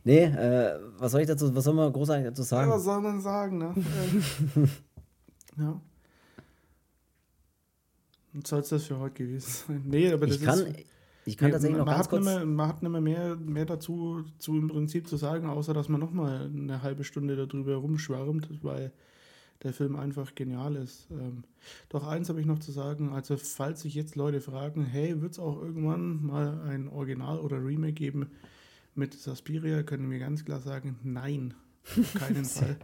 Nee, äh, was soll ich dazu, was soll man großartig dazu Ja, sagen? was soll man sagen, ne? Ja. Und soll es das für heute gewesen sein? Nee, aber das Ich kann, ist. ich kann tatsächlich noch man, ganz hat nicht kurz. mehr, man hat nicht mehr, mehr, mehr dazu zu im Prinzip zu sagen, außer dass man nochmal eine halbe Stunde darüber rumschwärmt, weil der Film einfach genial ist. Ähm, doch eins habe ich noch zu sagen, also falls sich jetzt Leute fragen, hey, wird es auch irgendwann mal ein Original oder Remake geben mit Suspiria, können wir ganz klar sagen, nein. Auf keinen Fall.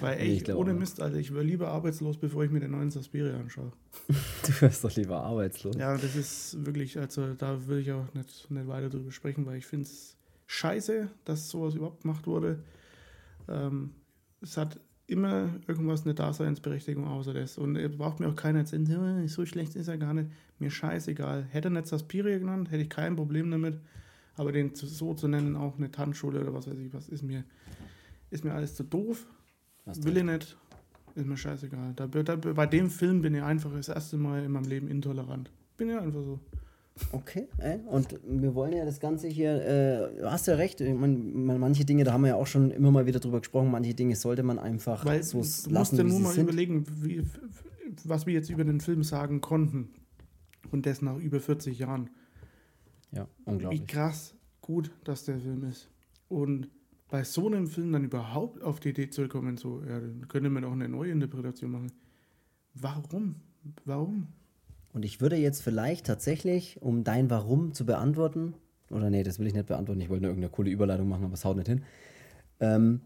Weil Nee, ich ohne. Mist, Alter, ich wäre lieber arbeitslos, bevor ich mir den neuen Suspiria anschaue. Du wirst doch lieber arbeitslos. Ja, das ist wirklich, also da will ich auch nicht, nicht weiter drüber sprechen, weil ich finde es scheiße, dass sowas überhaupt gemacht wurde. Ähm, es hat immer irgendwas eine Daseinsberechtigung außer das. Und ihr braucht mir auch keiner erzählen, "Ja, so schlecht ist er gar nicht. Mir scheißegal. Hätte er nicht Suspiria genannt, hätte ich kein Problem damit. Aber den so zu nennen, auch eine Tanzschule oder was weiß ich, was ist mir, ist mir alles zu doof. Hast Will ich nicht. Ist mir scheißegal. Da, da, bei dem Film bin ich einfach das erste Mal in meinem Leben intolerant. Bin ja einfach so. Okay, ey, und wir wollen ja das Ganze hier, äh, du hast ja recht, ich mein, man- manche Dinge, da haben wir ja auch schon immer mal wieder drüber gesprochen, manche Dinge sollte man einfach Weil so du musst lassen, dir wie nur mal sind. überlegen, wie, was wir jetzt über den Film sagen konnten. Und das nach über 40 Jahren. Ja, Wie unglaublich. krass gut, dass der Film ist. Und bei so einem Film dann überhaupt auf die Idee zu kommen, so, ja, dann könnte man auch eine neue Interpretation machen. Warum? Warum? Und ich würde jetzt vielleicht tatsächlich, um dein Warum zu beantworten, oder nee, das will ich nicht beantworten, ich wollte nur irgendeine coole Überleitung machen, aber es haut nicht hin. Ähm,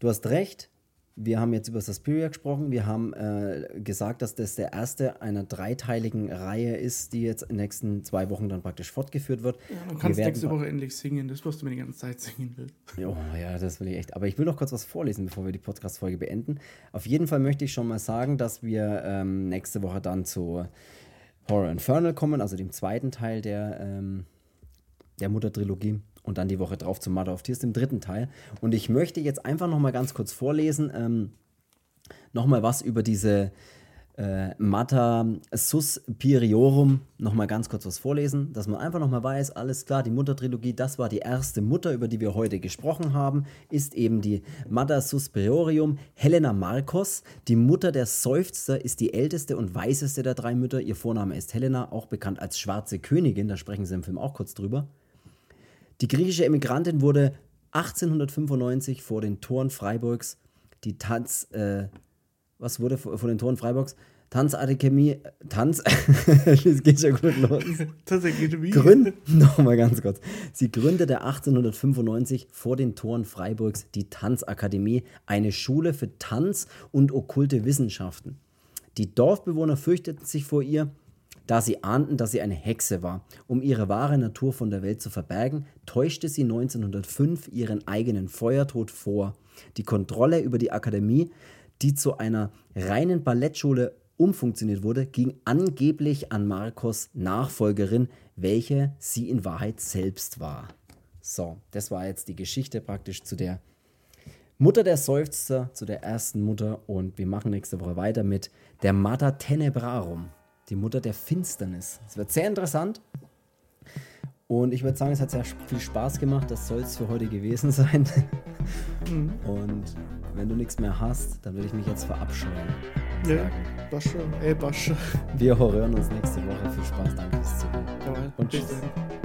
du hast recht, wir haben jetzt über Suspiria gesprochen, wir haben äh, gesagt, dass das der erste einer dreiteiligen Reihe ist, die jetzt in den nächsten zwei Wochen dann praktisch fortgeführt wird. Ja, dann Wir werden- nächste Woche endlich singen, das, was du mir die ganze Zeit singen willst. Oh ja, das will ich echt. Aber ich will noch kurz was vorlesen, bevor wir die Podcast-Folge beenden. Auf jeden Fall möchte ich schon mal sagen, dass wir ähm, nächste Woche dann zu Horror Infernal kommen, also dem zweiten Teil der, ähm, der Mutter-Trilogie. Und dann die Woche drauf zu Mother of Tears, dem dritten Teil. Und ich möchte jetzt einfach noch mal ganz kurz vorlesen, ähm, noch mal was über diese äh, Mater Suspiriorum noch mal ganz kurz was vorlesen, dass man einfach noch mal weiß, alles klar, die Muttertrilogie, das war die erste Mutter, über die wir heute gesprochen haben, ist eben die Mater Suspiriorium Helena Marcos. Die Mutter der Seufzer ist die älteste und weiseste der drei Mütter. Ihr Vorname ist Helena, auch bekannt als Schwarze Königin, da sprechen sie im Film auch kurz drüber. Die griechische Emigrantin wurde 1895 vor den Toren Freiburgs die Tanz, äh, was wurde vor, vor den Toren Freiburgs? Tanzakademie, Tanz, das geht schon gut los. Wie? Gründ, nochmal ganz kurz. Sie gründete 1895 vor den Toren Freiburgs die Tanzakademie, eine Schule für Tanz und okkulte Wissenschaften. Die Dorfbewohner fürchteten sich vor ihr, da sie ahnten, dass sie eine Hexe war. Um ihre wahre Natur von der Welt zu verbergen, täuschte sie 1905 ihren eigenen Feuertod vor. Die Kontrolle über die Akademie, die zu einer reinen Ballettschule umfunktioniert wurde, ging angeblich an Marcos Nachfolgerin, welche sie in Wahrheit selbst war. So, das war jetzt die Geschichte praktisch zu der Mutter der Seufzer, zu der ersten Mutter. Und wir machen nächste Woche weiter mit der Mater Tenebrarum, die Mutter der Finsternis. Es wird sehr interessant. Und ich würde sagen, es hat sehr viel Spaß gemacht. Das soll es für heute gewesen sein. Und wenn du nichts mehr hast, dann würde ich mich jetzt verabscheuen. und Ja, sagen, Bascha, ey, Bascha. Wir hören uns nächste Woche. Viel Spaß, danke fürs Zuhören. Jawohl, Und tschüss. dann.